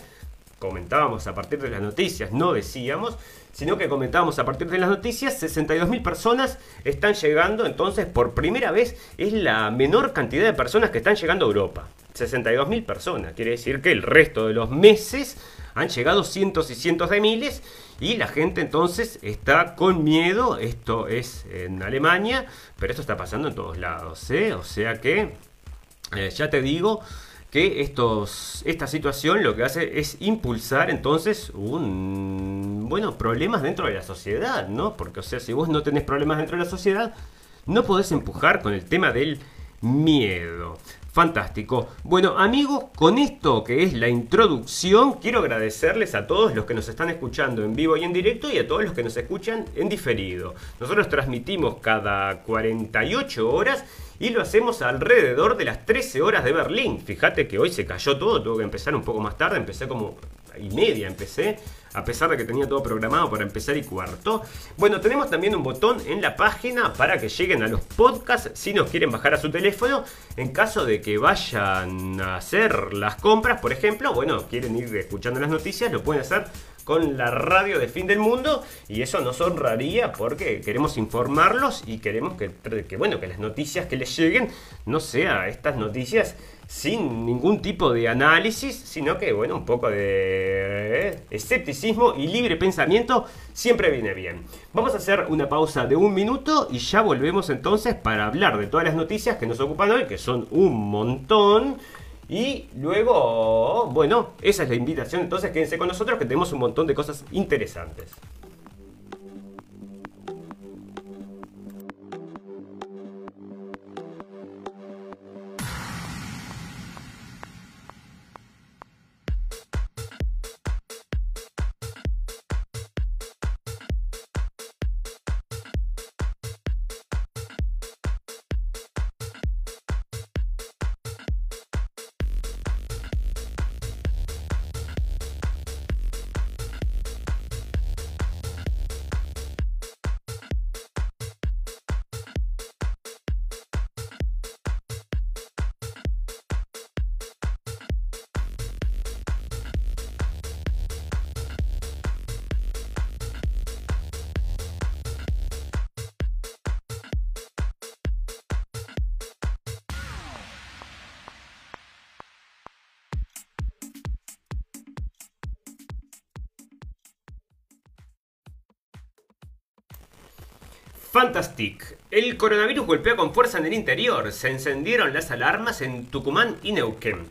Comentábamos a partir de las noticias, no decíamos, sino que comentábamos a partir de las noticias, 62.000 personas están llegando, entonces por primera vez es la menor cantidad de personas que están llegando a Europa. 62.000 personas, quiere decir que el resto de los meses han llegado cientos y cientos de miles y la gente entonces está con miedo, esto es en Alemania, pero esto está pasando en todos lados, ¿eh? o sea que eh, ya te digo que estos, esta situación lo que hace es impulsar entonces un, bueno, problemas dentro de la sociedad, ¿no? Porque, o sea, si vos no tenés problemas dentro de la sociedad, no podés empujar con el tema del miedo. Fantástico. Bueno, amigos, con esto que es la introducción, quiero agradecerles a todos los que nos están escuchando en vivo y en directo y a todos los que nos escuchan en diferido. Nosotros transmitimos cada 48 horas y lo hacemos alrededor de las 13 horas de Berlín. Fíjate que hoy se cayó todo, tuve que empezar un poco más tarde, empecé como y media empecé, a pesar de que tenía todo programado para empezar y cuarto. Bueno, tenemos también un botón en la página para que lleguen a los podcasts si nos quieren bajar a su teléfono. En caso de que vayan a hacer las compras, por ejemplo, bueno, quieren ir escuchando las noticias, lo pueden hacer con la radio de fin del mundo y eso nos honraría porque queremos informarlos y queremos que, que bueno que las noticias que les lleguen no sean estas noticias sin ningún tipo de análisis, sino que, bueno, un poco de eh, escepticismo y libre pensamiento siempre viene bien. Vamos a hacer una pausa de un minuto y ya volvemos entonces para hablar de todas las noticias que nos ocupan hoy, que son un montón. Y luego, bueno, esa es la invitación. Entonces quédense con nosotros que tenemos un montón de cosas interesantes. Fantastic. El coronavirus golpea con fuerza en el interior. Se encendieron las alarmas en Tucumán y Neuquén.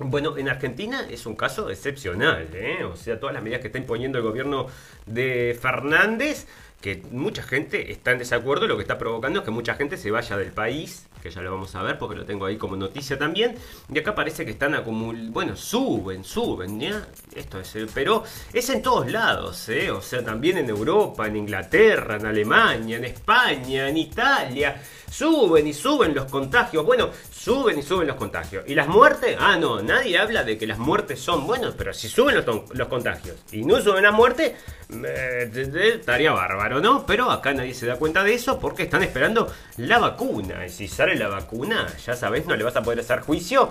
Bueno, en Argentina es un caso excepcional, ¿eh? o sea, todas las medidas que está imponiendo el gobierno de Fernández, que mucha gente está en desacuerdo, lo que está provocando es que mucha gente se vaya del país que ya lo vamos a ver porque lo tengo ahí como noticia también. Y acá parece que están acumulando, bueno, suben, suben, ¿ya? Esto es, pero es en todos lados, ¿eh? O sea, también en Europa, en Inglaterra, en Alemania, en España, en Italia. Suben y suben los contagios. Bueno, suben y suben los contagios. ¿Y las muertes? Ah, no, nadie habla de que las muertes son buenas, pero si suben los, contagios y no suben las muertes, estaría bárbaro, ¿no? Pero acá nadie se da cuenta de eso porque están esperando la vacuna. Y si sale la vacuna, ya sabes, no le vas a poder hacer juicio.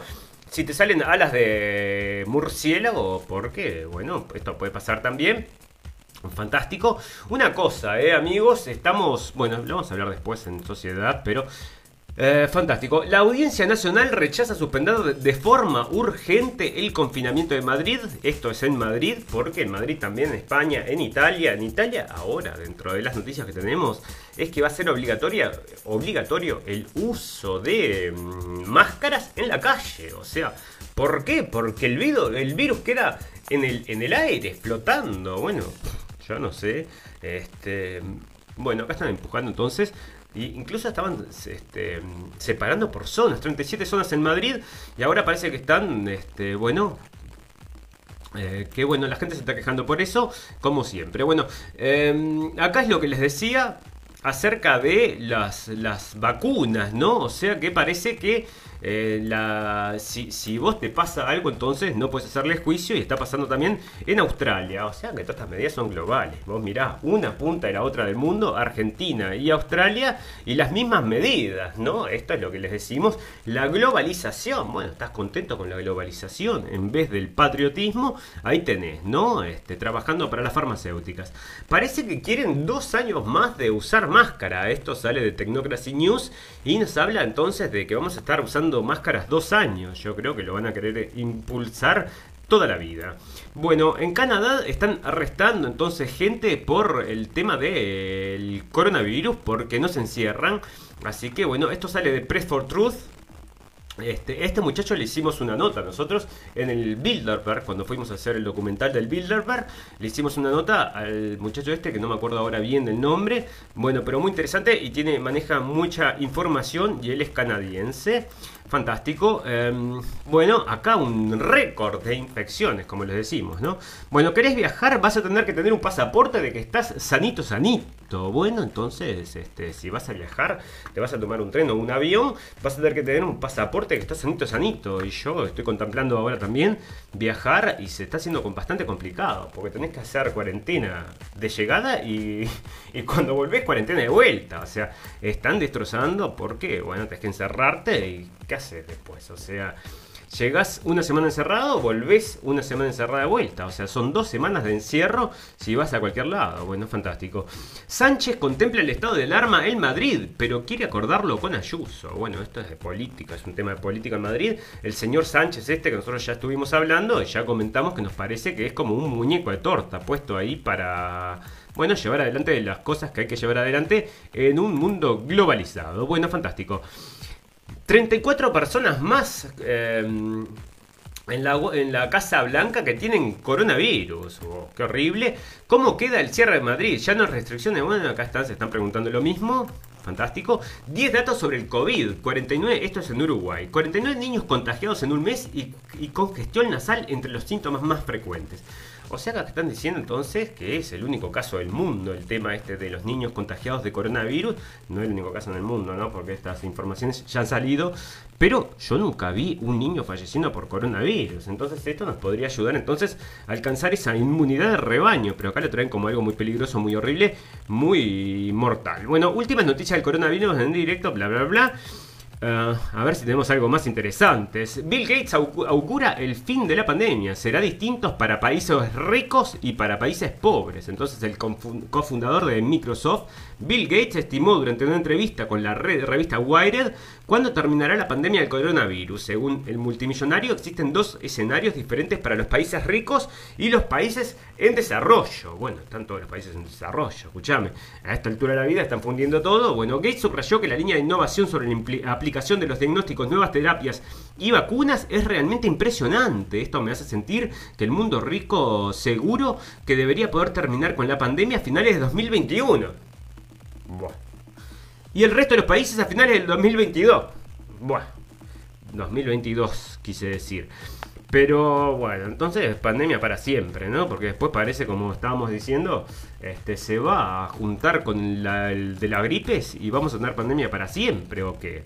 Si te salen alas de murciélago, porque, bueno, esto puede pasar también. Fantástico. Una cosa, eh, amigos, estamos, bueno, lo vamos a hablar después en sociedad, pero eh, fantástico. La Audiencia Nacional rechaza suspender de forma urgente el confinamiento de Madrid. Esto es en Madrid, porque en Madrid también, en España, en Italia. En Italia, ahora, dentro de las noticias que tenemos, es que va a ser obligatoria, obligatorio el uso de mm, máscaras en la calle. O sea, ¿por qué? Porque el virus, el virus queda en el, en el aire, flotando. Bueno, yo no sé. Este, bueno, acá están empujando entonces y incluso estaban este, separando por zonas, 37 zonas en Madrid, y ahora parece que están, este, bueno, eh, que bueno, la gente se está quejando por eso, como siempre. Bueno, em, acá es lo que les decía acerca de las, las vacunas, ¿no? O sea que parece que eh, la, si, vos te pasa algo, entonces no puedes hacerle juicio y está pasando también en Australia. O sea que todas estas medidas son globales. Vos mirás una punta y la otra del mundo, Argentina y Australia, y las mismas medidas, ¿no? Esto es lo que les decimos. La globalización, bueno, estás contento con la globalización en vez del patriotismo, ahí tenés, ¿no? Este, trabajando para las farmacéuticas. Parece que quieren dos años más de usar máscara. Esto sale de Technocracy News y nos habla entonces de que vamos a estar usando máscaras dos años. Yo creo que lo van a querer impulsar toda la vida. Bueno, en Canadá están arrestando entonces gente por el tema del coronavirus porque no se encierran. Así que bueno, esto sale de Press for Truth. Este, este muchacho le hicimos una nota nosotros en el Bilderberg, cuando fuimos a hacer el documental del Bilderberg, le hicimos una nota al muchacho este, que no me acuerdo ahora bien del nombre, bueno, pero muy interesante y tiene, maneja mucha información y él es canadiense. Fantástico. Em, bueno, acá un récord de infecciones, como les decimos, ¿no? Bueno, ¿querés viajar? Vas a tener que tener un pasaporte de que estás sanito, sanito. Bueno, entonces, este, si vas a viajar, te vas a tomar un tren o un avión, vas a tener que tener un pasaporte de que estás sanito, sanito. Y yo estoy contemplando ahora también viajar y se está haciendo bastante complicado, porque tenés que hacer cuarentena de llegada y, (laughs) y cuando volvés cuarentena de vuelta. O sea, están destrozando porque, bueno, tenés que encerrarte y ¿qué haces después? O sea, llegás una semana encerrado, volvés una semana encerrada de vuelta. O sea, son dos semanas de encierro si vas a cualquier lado. Bueno, fantástico. Sánchez contempla el estado del arma en Madrid, pero quiere acordarlo con Ayuso. Bueno, esto es de política, es un tema de política en Madrid. El señor Sánchez, este que nosotros ya estuvimos hablando, ya comentamos que nos parece que es como un muñeco de torta puesto ahí para bueno, llevar adelante las cosas que hay que llevar adelante en un mundo globalizado. Bueno, fantástico. 34 personas más eh, en, la, en la Casa Blanca que tienen coronavirus. Oh, qué horrible. ¿Cómo queda el cierre de Madrid? Ya no hay restricciones. Bueno, acá están, se están preguntando lo mismo. Fantástico. 10 datos sobre el COVID. 49, esto es en Uruguay. 49 niños contagiados en un mes y, y congestión nasal entre los síntomas más frecuentes. O sea que están diciendo entonces que es el único caso del mundo el tema este de los niños contagiados de coronavirus. No es el único caso en el mundo, ¿no? Porque estas informaciones ya han salido. Pero yo nunca vi un niño falleciendo por coronavirus. Entonces esto nos podría ayudar entonces a alcanzar esa inmunidad de rebaño. Pero acá lo traen como algo muy peligroso, muy horrible, muy mortal. Bueno, últimas noticias del coronavirus en directo, bla, bla, bla. Uh, a ver si tenemos algo más interesante. Bill Gates augura el fin de la pandemia. Será distinto para países ricos y para países pobres. Entonces el cofundador de Microsoft, Bill Gates, estimó durante una entrevista con la revista Wired cuándo terminará la pandemia del coronavirus. Según el multimillonario, existen dos escenarios diferentes para los países ricos y los países en desarrollo. Bueno, están todos los países en desarrollo, escúchame. A esta altura de la vida están fundiendo todo. Bueno, Gates subrayó que la línea de innovación sobre la aplicación de los diagnósticos, nuevas terapias y vacunas es realmente impresionante. Esto me hace sentir que el mundo rico seguro que debería poder terminar con la pandemia a finales de 2021. Y el resto de los países a finales del 2022. Buah. 2022 quise decir. Pero bueno, entonces pandemia para siempre, ¿no? Porque después parece, como estábamos diciendo, este, se va a juntar con la, el de la gripes y vamos a tener pandemia para siempre, ¿o qué?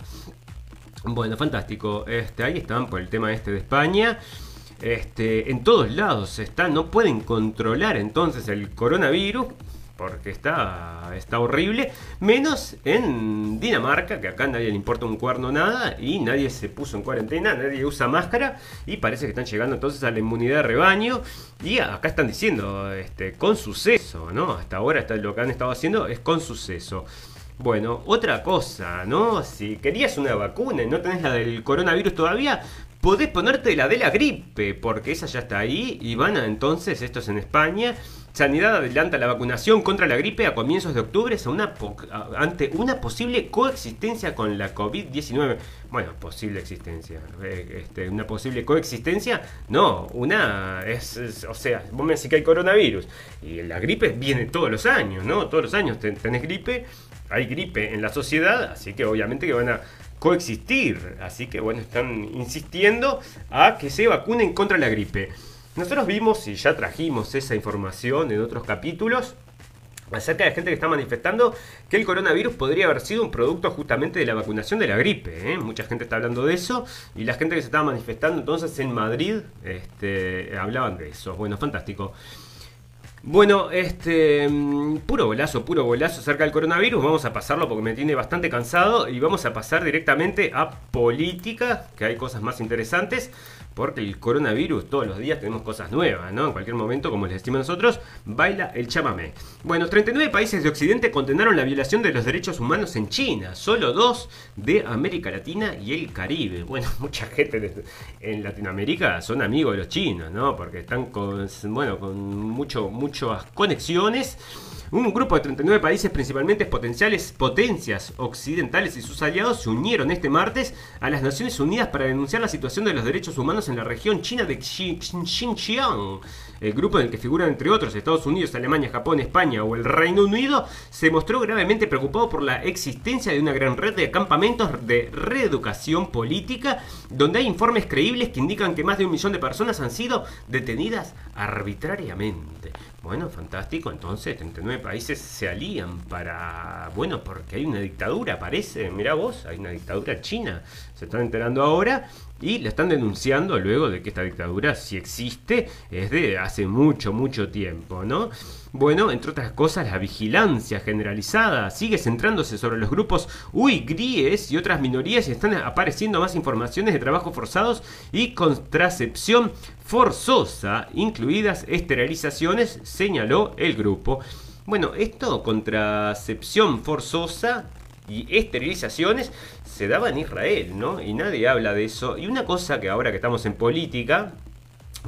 Bueno, fantástico. Este, ahí están por el tema este de España. Este, en todos lados está, no pueden controlar entonces el coronavirus porque está, está horrible, menos en Dinamarca, que acá nadie le importa un cuerno nada y nadie se puso en cuarentena, nadie usa máscara y parece que están llegando entonces a la inmunidad de rebaño y acá están diciendo este, con suceso, ¿no? Hasta ahora está, lo que han estado haciendo es con suceso. Bueno, otra cosa, ¿no? Si querías una vacuna y no tenés la del coronavirus todavía, podés ponerte la de la gripe, porque esa ya está ahí y van a entonces, esto es en España, Sanidad adelanta la vacunación contra la gripe a comienzos de octubre ante una posible coexistencia con la COVID-19. Bueno, posible existencia. Eh, este, una posible coexistencia, no, una es, o sea, vos me decís que hay coronavirus y la gripe viene todos los años, ¿no? Todos los años tenés gripe hay gripe en la sociedad, así que obviamente que van a coexistir. Así que bueno, están insistiendo a que se vacunen contra la gripe. Nosotros vimos y ya trajimos esa información en otros capítulos acerca de gente que está manifestando que el coronavirus podría haber sido un producto justamente de la vacunación de la gripe. ¿eh? Mucha gente está hablando de eso y la gente que se estaba manifestando entonces en Madrid este, hablaban de eso. Bueno, fantástico. Bueno, este puro golazo, puro golazo acerca del coronavirus. Vamos a pasarlo porque me tiene bastante cansado y vamos a pasar directamente a política, que hay cosas más interesantes porque el coronavirus todos los días tenemos cosas nuevas, ¿no? En cualquier momento, como les decimos nosotros, baila el chamamé. Bueno, 39 países de Occidente condenaron la violación de los derechos humanos en China, solo dos de América Latina y el Caribe. Bueno, (laughs) mucha gente en Latinoamérica son amigos de los chinos, ¿no? Porque están con, bueno, con mucho, muchas conexiones. Un grupo de 39 países, principalmente potenciales potencias occidentales y sus aliados, se unieron este martes a las Naciones Unidas para denunciar la situación de los derechos humanos en la región china de Xinjiang. El grupo en el que figuran entre otros Estados Unidos, Alemania, Japón, España o el Reino Unido se mostró gravemente preocupado por la existencia de una gran red de campamentos de reeducación política donde hay informes creíbles que indican que más de un millón de personas han sido detenidas arbitrariamente. Bueno, fantástico, entonces 39 países se alían para, bueno, porque hay una dictadura, parece, mira vos, hay una dictadura china, se están enterando ahora y la están denunciando luego de que esta dictadura, si existe, es de hace mucho, mucho tiempo, ¿no? Bueno, entre otras cosas, la vigilancia generalizada sigue centrándose sobre los grupos uigríes y otras minorías y están apareciendo más informaciones de trabajos forzados y contracepción forzosa, incluidas esterilizaciones, señaló el grupo. Bueno, esto, contracepción forzosa y esterilizaciones, se daba en Israel, ¿no? Y nadie habla de eso. Y una cosa que ahora que estamos en política,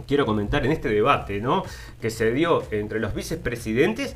quiero comentar en este debate, ¿no? Que se dio entre los vicepresidentes.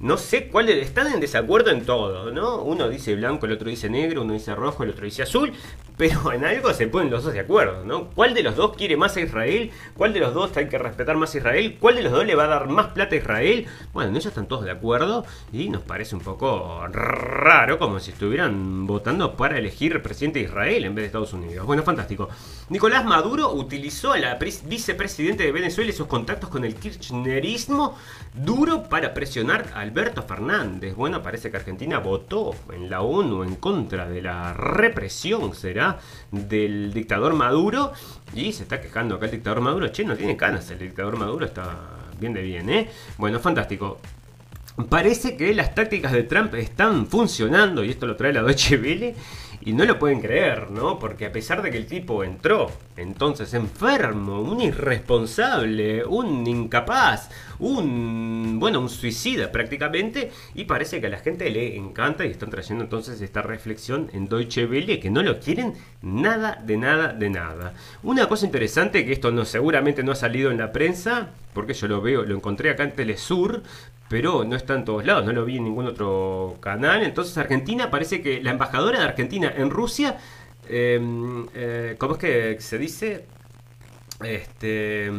No sé cuál están en desacuerdo en todo, ¿no? Uno dice blanco, el otro dice negro, uno dice rojo, el otro dice azul, pero en algo se ponen los dos de acuerdo, ¿no? ¿Cuál de los dos quiere más a Israel? ¿Cuál de los dos hay que respetar más a Israel? ¿Cuál de los dos le va a dar más plata a Israel? Bueno, en eso están todos de acuerdo y nos parece un poco raro como si estuvieran votando para elegir presidente de Israel en vez de Estados Unidos. Bueno, fantástico. Nicolás Maduro utilizó a la vicepresidente de Venezuela y sus contactos con el kirchnerismo duro para presionar a Alberto Fernández. Bueno, parece que Argentina votó en la ONU en contra de la represión, será, del dictador Maduro. Y se está quejando acá el dictador Maduro. Che, no tiene canas, el dictador Maduro está bien de bien, ¿eh? Bueno, fantástico. Parece que las tácticas de Trump están funcionando, y esto lo trae la Deutsche Welle, y no lo pueden creer, ¿no? Porque a pesar de que el tipo entró, entonces enfermo, un irresponsable, un incapaz, un, bueno, un suicida prácticamente, y parece que a la gente le encanta y están trayendo entonces esta reflexión en Deutsche Welle que no lo quieren nada de nada de nada. Una cosa interesante que esto no seguramente no ha salido en la prensa, porque yo lo veo, lo encontré acá en Telesur, pero no está en todos lados, no lo vi en ningún otro canal. Entonces Argentina parece que la embajadora de Argentina en Rusia, em, eh, ¿cómo es que se dice? Este...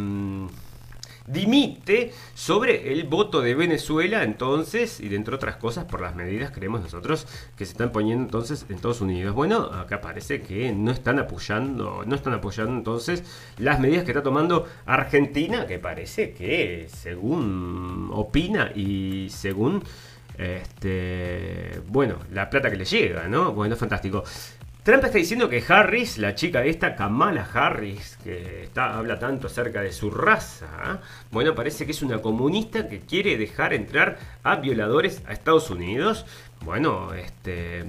Dimite sobre el voto de Venezuela entonces y dentro de otras cosas por las medidas creemos nosotros que se están poniendo entonces en Estados Unidos. Bueno, acá parece que no están apoyando, no están apoyando entonces las medidas que está tomando Argentina, que parece que según opina y según este bueno, la plata que le llega, ¿no? Bueno, fantástico. Trump está diciendo que Harris, la chica esta, Kamala Harris, que está, habla tanto acerca de su raza, bueno, parece que es una comunista que quiere dejar entrar a violadores a Estados Unidos. Bueno, este,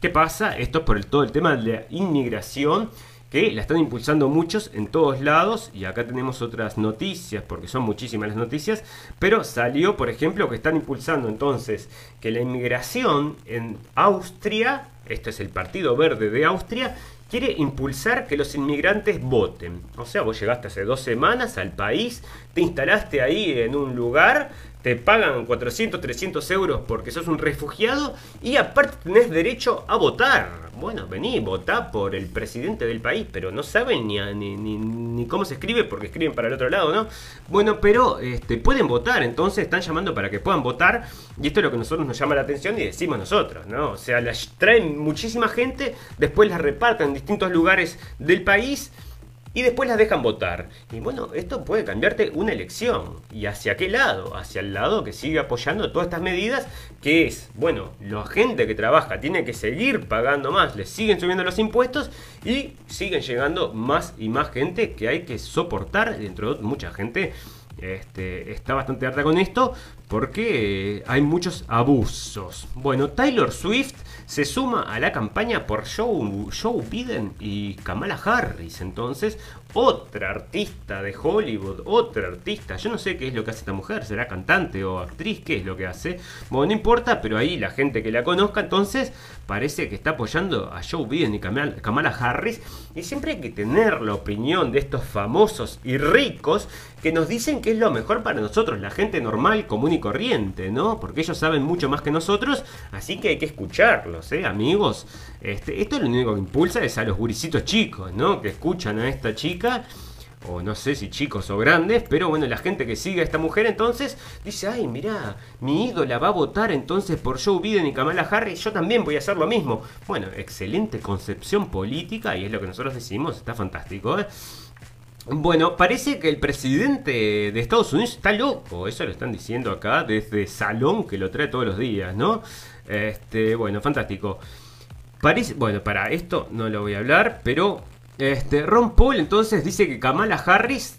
¿qué pasa? Esto es por el, todo el tema de la inmigración que la están impulsando muchos en todos lados y acá tenemos otras noticias porque son muchísimas las noticias, pero salió por ejemplo que están impulsando entonces que la inmigración en Austria este es el Partido Verde de Austria, quiere impulsar que los inmigrantes voten. O sea, vos llegaste hace dos semanas al país, te instalaste ahí en un lugar, te pagan 400, 300 euros porque sos un refugiado y aparte tenés derecho a votar bueno, vení, votá por el presidente del país, pero no saben ni, ni, ni, cómo se escribe porque escriben para el otro lado, ¿no? Bueno, pero este, pueden votar, entonces están llamando para que puedan votar y esto es lo que nosotros nos llama la atención y decimos nosotros, ¿no? O sea, las traen muchísima gente, después las reparten en distintos lugares del país y después las dejan votar. Y bueno, esto puede cambiarte una elección. ¿Y hacia qué lado? Hacia el lado que sigue apoyando todas estas medidas, que es, bueno, la gente que trabaja tiene que seguir pagando más, le siguen subiendo los impuestos y siguen llegando más y más gente que hay que soportar, dentro de mucha gente este, está bastante harta con esto porque hay muchos abusos. Bueno, Taylor Swift se suma a la campaña por Joe, Joe Biden y Kamala Harris. Entonces, otra artista de Hollywood, otra artista. Yo no sé qué es lo que hace esta mujer, será cantante o actriz, qué es lo que hace. Bueno, no importa, pero ahí la gente que la conozca, entonces parece que está apoyando a Joe Biden y Kamala Harris. Y siempre hay que tener la opinión de estos famosos y ricos que nos dicen que es lo mejor para nosotros, la gente normal, común y corriente, ¿no? Porque ellos saben mucho más que nosotros, así que hay que escucharlos, ¿eh, amigos? Este, esto lo único que impulsa es a los guricitos chicos, ¿no? Que escuchan a esta chica o no sé si chicos o grandes, pero bueno, la gente que sigue a esta mujer entonces dice, ay, mira, mi ídola va a votar entonces por Joe Biden y Kamala Harris, yo también voy a hacer lo mismo. Bueno, excelente concepción política y es lo que nosotros decimos, está fantástico. ¿eh? Bueno, parece que el presidente de Estados Unidos está loco, eso lo están diciendo acá desde Salón, que lo trae todos los días, ¿no? Este, bueno, fantástico. Bueno, para esto no lo voy a hablar, pero este, Ron Paul entonces dice que Kamala Harris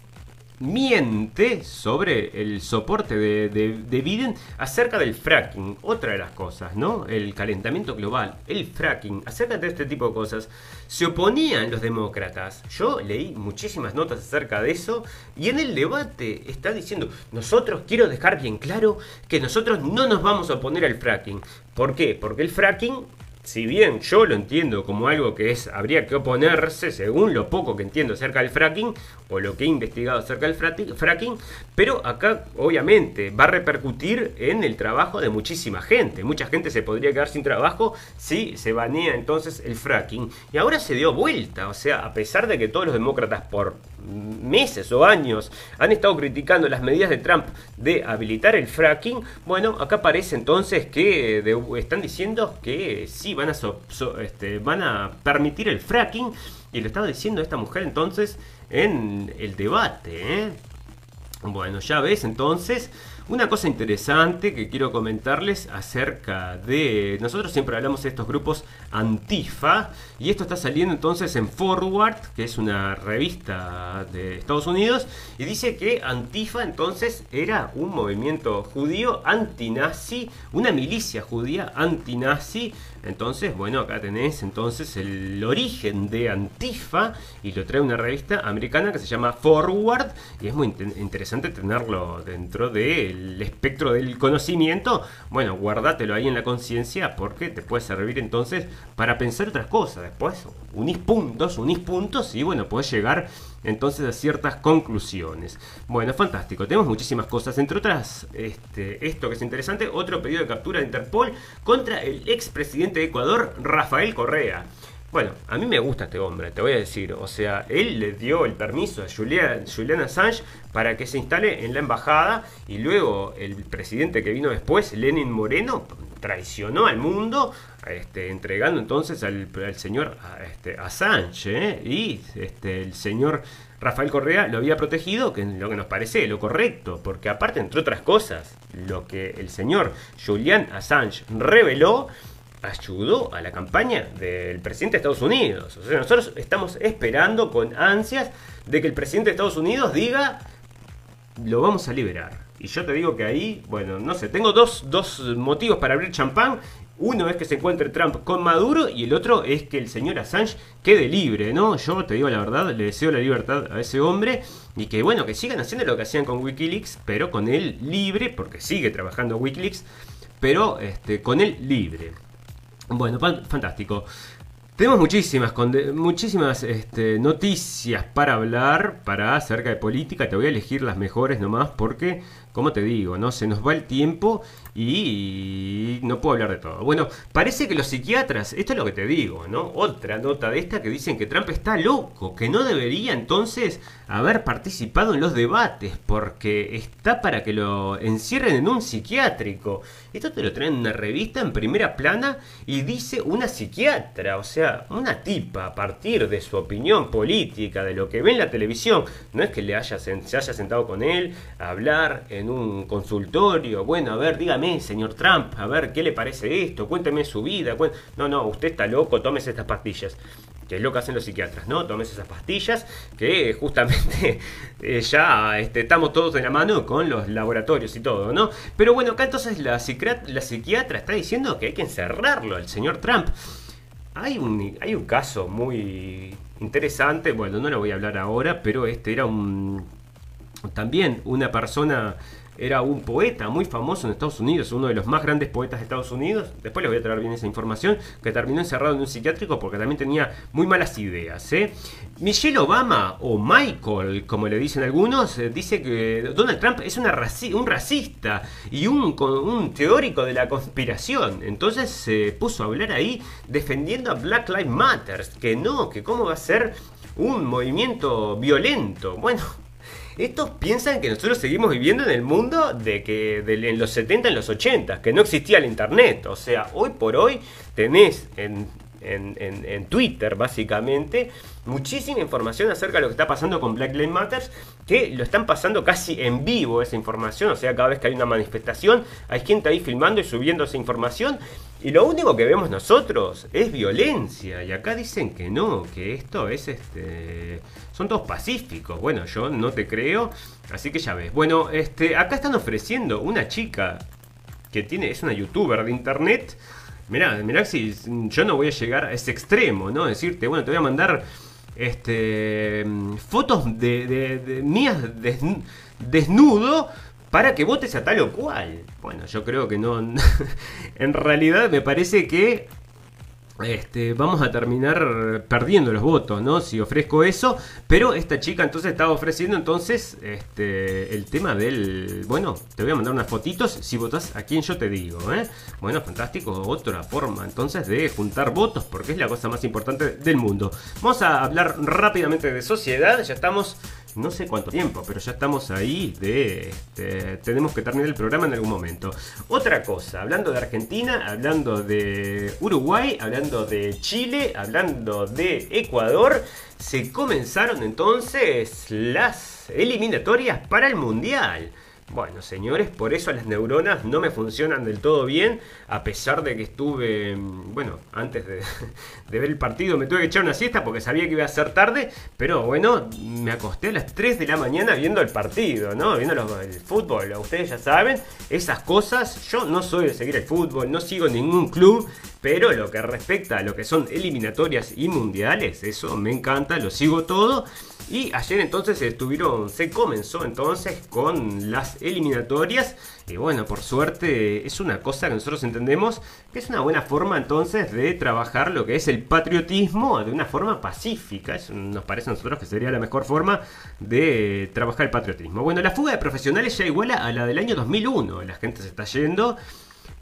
miente sobre el soporte de, de, Biden acerca del fracking. Otra de las cosas, ¿no? El calentamiento global, el fracking, acerca de este tipo de cosas. Se oponían los demócratas. Yo leí muchísimas notas acerca de eso y en el debate está diciendo, nosotros quiero dejar bien claro que nosotros no nos vamos a oponer al fracking. ¿Por qué? Porque el fracking si bien yo lo entiendo como algo que es habría que oponerse, según lo poco que entiendo acerca del fracking, o lo que he investigado acerca del fracking, pero acá obviamente va a repercutir en el trabajo de muchísima gente. Mucha gente se podría quedar sin trabajo si se banea entonces el fracking. Y ahora se dio vuelta, o sea, a pesar de que todos los demócratas por meses o años han estado criticando las medidas de Trump de habilitar el fracking, bueno, acá parece entonces que están diciendo que sí, van a, este, van a permitir el fracking, y lo estaba diciendo esta mujer entonces en el debate. ¿eh? Bueno, ya ves entonces una cosa interesante que quiero comentarles acerca de... Nosotros siempre hablamos de estos grupos Antifa y esto está saliendo entonces en Forward, que es una revista de Estados Unidos, y dice que Antifa entonces era un movimiento judío antinazi, una milicia judía antinazi. Entonces, bueno, acá tenés entonces el origen de Antifa y lo trae una revista americana que se llama Forward y es muy interesante tenerlo dentro de el espectro del conocimiento, bueno, guárdatelo ahí en la conciencia porque te puede servir entonces para pensar otras cosas. Después unís puntos, unís puntos y bueno, puedes llegar entonces a ciertas conclusiones. Bueno, fantástico, tenemos muchísimas cosas, entre otras, este, esto que es interesante, otro pedido de captura de Interpol contra el expresidente de Ecuador, Rafael Correa. Bueno, a mí me gusta este hombre, te voy a decir. O sea, él le dio el permiso a Julian, Julian Assange para que se instale en la embajada y luego el presidente que vino después, Lenin Moreno, traicionó al mundo, este, entregando entonces al, señor este, Assange ¿eh? y este, el señor Rafael Correa lo había protegido, que lo que nos parece lo correcto, porque aparte, entre otras cosas, lo que el señor Julian Assange reveló ayudó a la campaña del presidente de Estados Unidos. O sea, nosotros estamos esperando con ansias de que el presidente de Estados Unidos diga, lo vamos a liberar. Y yo te digo que ahí, bueno, no sé, tengo dos, dos motivos para abrir champán. Uno es que se encuentre Trump con Maduro y el otro es que el señor Assange quede libre, ¿no? Yo te digo la verdad, le deseo la libertad a ese hombre y que, bueno, que sigan haciendo lo que hacían con Wikileaks, pero con él libre, porque sigue trabajando Wikileaks, pero este, con él libre. Bueno, fantástico. Tenemos muchísimas, muchísimas este, noticias para hablar, para acerca de política. Te voy a elegir las mejores nomás porque como te digo, ¿no? Se nos va el tiempo y no puedo hablar de todo. Bueno, parece que los psiquiatras, esto es lo que te digo, ¿no? Otra nota de esta que dicen que Trump está loco, que no debería entonces haber participado en los debates porque está para que lo encierren en un psiquiátrico. Esto te lo traen en una revista en primera plana y dice una psiquiatra, o sea, una tipa a partir de su opinión política, de lo que ve en la televisión. No es que le haya, se haya sentado con él a hablar en un consultorio, bueno, a ver, dígame, señor Trump, a ver, ¿qué le parece esto? Cuénteme su vida. No, no, usted está loco, tómese estas pastillas. Que es lo que hacen los psiquiatras, ¿no? Tómese esas pastillas que justamente (laughs) eh, ya este, estamos todos de la mano con los laboratorios y todo, ¿no? Pero bueno, acá entonces la, la psiquiatra está diciendo que hay que encerrarlo al señor Trump. Hay un, hay un caso muy interesante, bueno, no lo voy a hablar ahora, pero este era un también una persona era un poeta muy famoso en Estados Unidos, uno de los más grandes poetas de Estados Unidos. Después les voy a traer bien esa información, que terminó encerrado en un psiquiátrico porque también tenía muy malas ideas. ¿eh? Michelle Obama, o Michael, como le dicen algunos, eh, dice que Donald Trump es un racista y un teórico de la conspiración. Entonces se puso a hablar ahí defendiendo a Black Lives Matter, que no, que cómo va a ser un movimiento violento. Bueno, estos piensan que nosotros seguimos viviendo en el mundo de que en los 70, en los 80, que no existía el Internet. O sea, hoy por hoy tenés en, en, Twitter, básicamente, muchísima información acerca de lo que está pasando con Black Lives Matter, que lo están pasando casi en vivo esa información, o sea, cada vez que hay una manifestación, hay gente ahí filmando y subiendo esa información, y lo único que vemos nosotros es violencia, y acá dicen que no, que esto es este son todos pacíficos. Bueno, yo no te creo, así que ya ves. Bueno, este, acá están ofreciendo una chica que tiene, es una youtuber de internet. Mirá, mirá si yo no voy a llegar a ese extremo, ¿no? Decirte, bueno, te voy a mandar este, fotos de, mías desnudo para que votes a tal o cual. Bueno, yo creo que no. (laughs) en realidad me parece que este, vamos a terminar perdiendo los votos, ¿no? Si ofrezco eso. Pero esta chica entonces estaba ofreciendo entonces este, el tema del... Bueno, te voy a mandar unas fotitos si votas a quien yo te digo, ¿eh? Bueno, fantástico. Otra forma entonces de juntar votos porque es la cosa más importante del mundo. Vamos a hablar rápidamente de sociedad. Ya estamos no sé cuánto tiempo, pero ya estamos ahí de... Este, tenemos que terminar el programa en algún momento. Otra cosa, hablando de Argentina, hablando de Uruguay, hablando de Chile, hablando de Ecuador, se comenzaron entonces las eliminatorias para el Mundial. Bueno, señores, por eso las neuronas no me funcionan del todo bien, a pesar de que estuve, mm, bueno, antes (laughs) de, ver el partido me tuve que echar una siesta porque sabía que iba a ser tarde, pero bueno, me acosté a las 3 de la mañana viendo el partido, ¿no? Viendo el fútbol, ustedes ya saben, esas cosas, yo no soy de seguir el fútbol, no sigo ningún club, pero lo que respecta a lo que son eliminatorias y mundiales, eso me encanta, lo sigo todo. Y ayer entonces estuvieron, se comenzó entonces con las eliminatorias. Y bueno, por suerte es una cosa que nosotros entendemos que es una buena forma entonces de trabajar lo que es el patriotismo de una forma pacífica. Eso nos parece a nosotros que sería la mejor forma de trabajar el patriotismo. Bueno, la fuga de profesionales ya iguala a la del año 2001. La gente se está yendo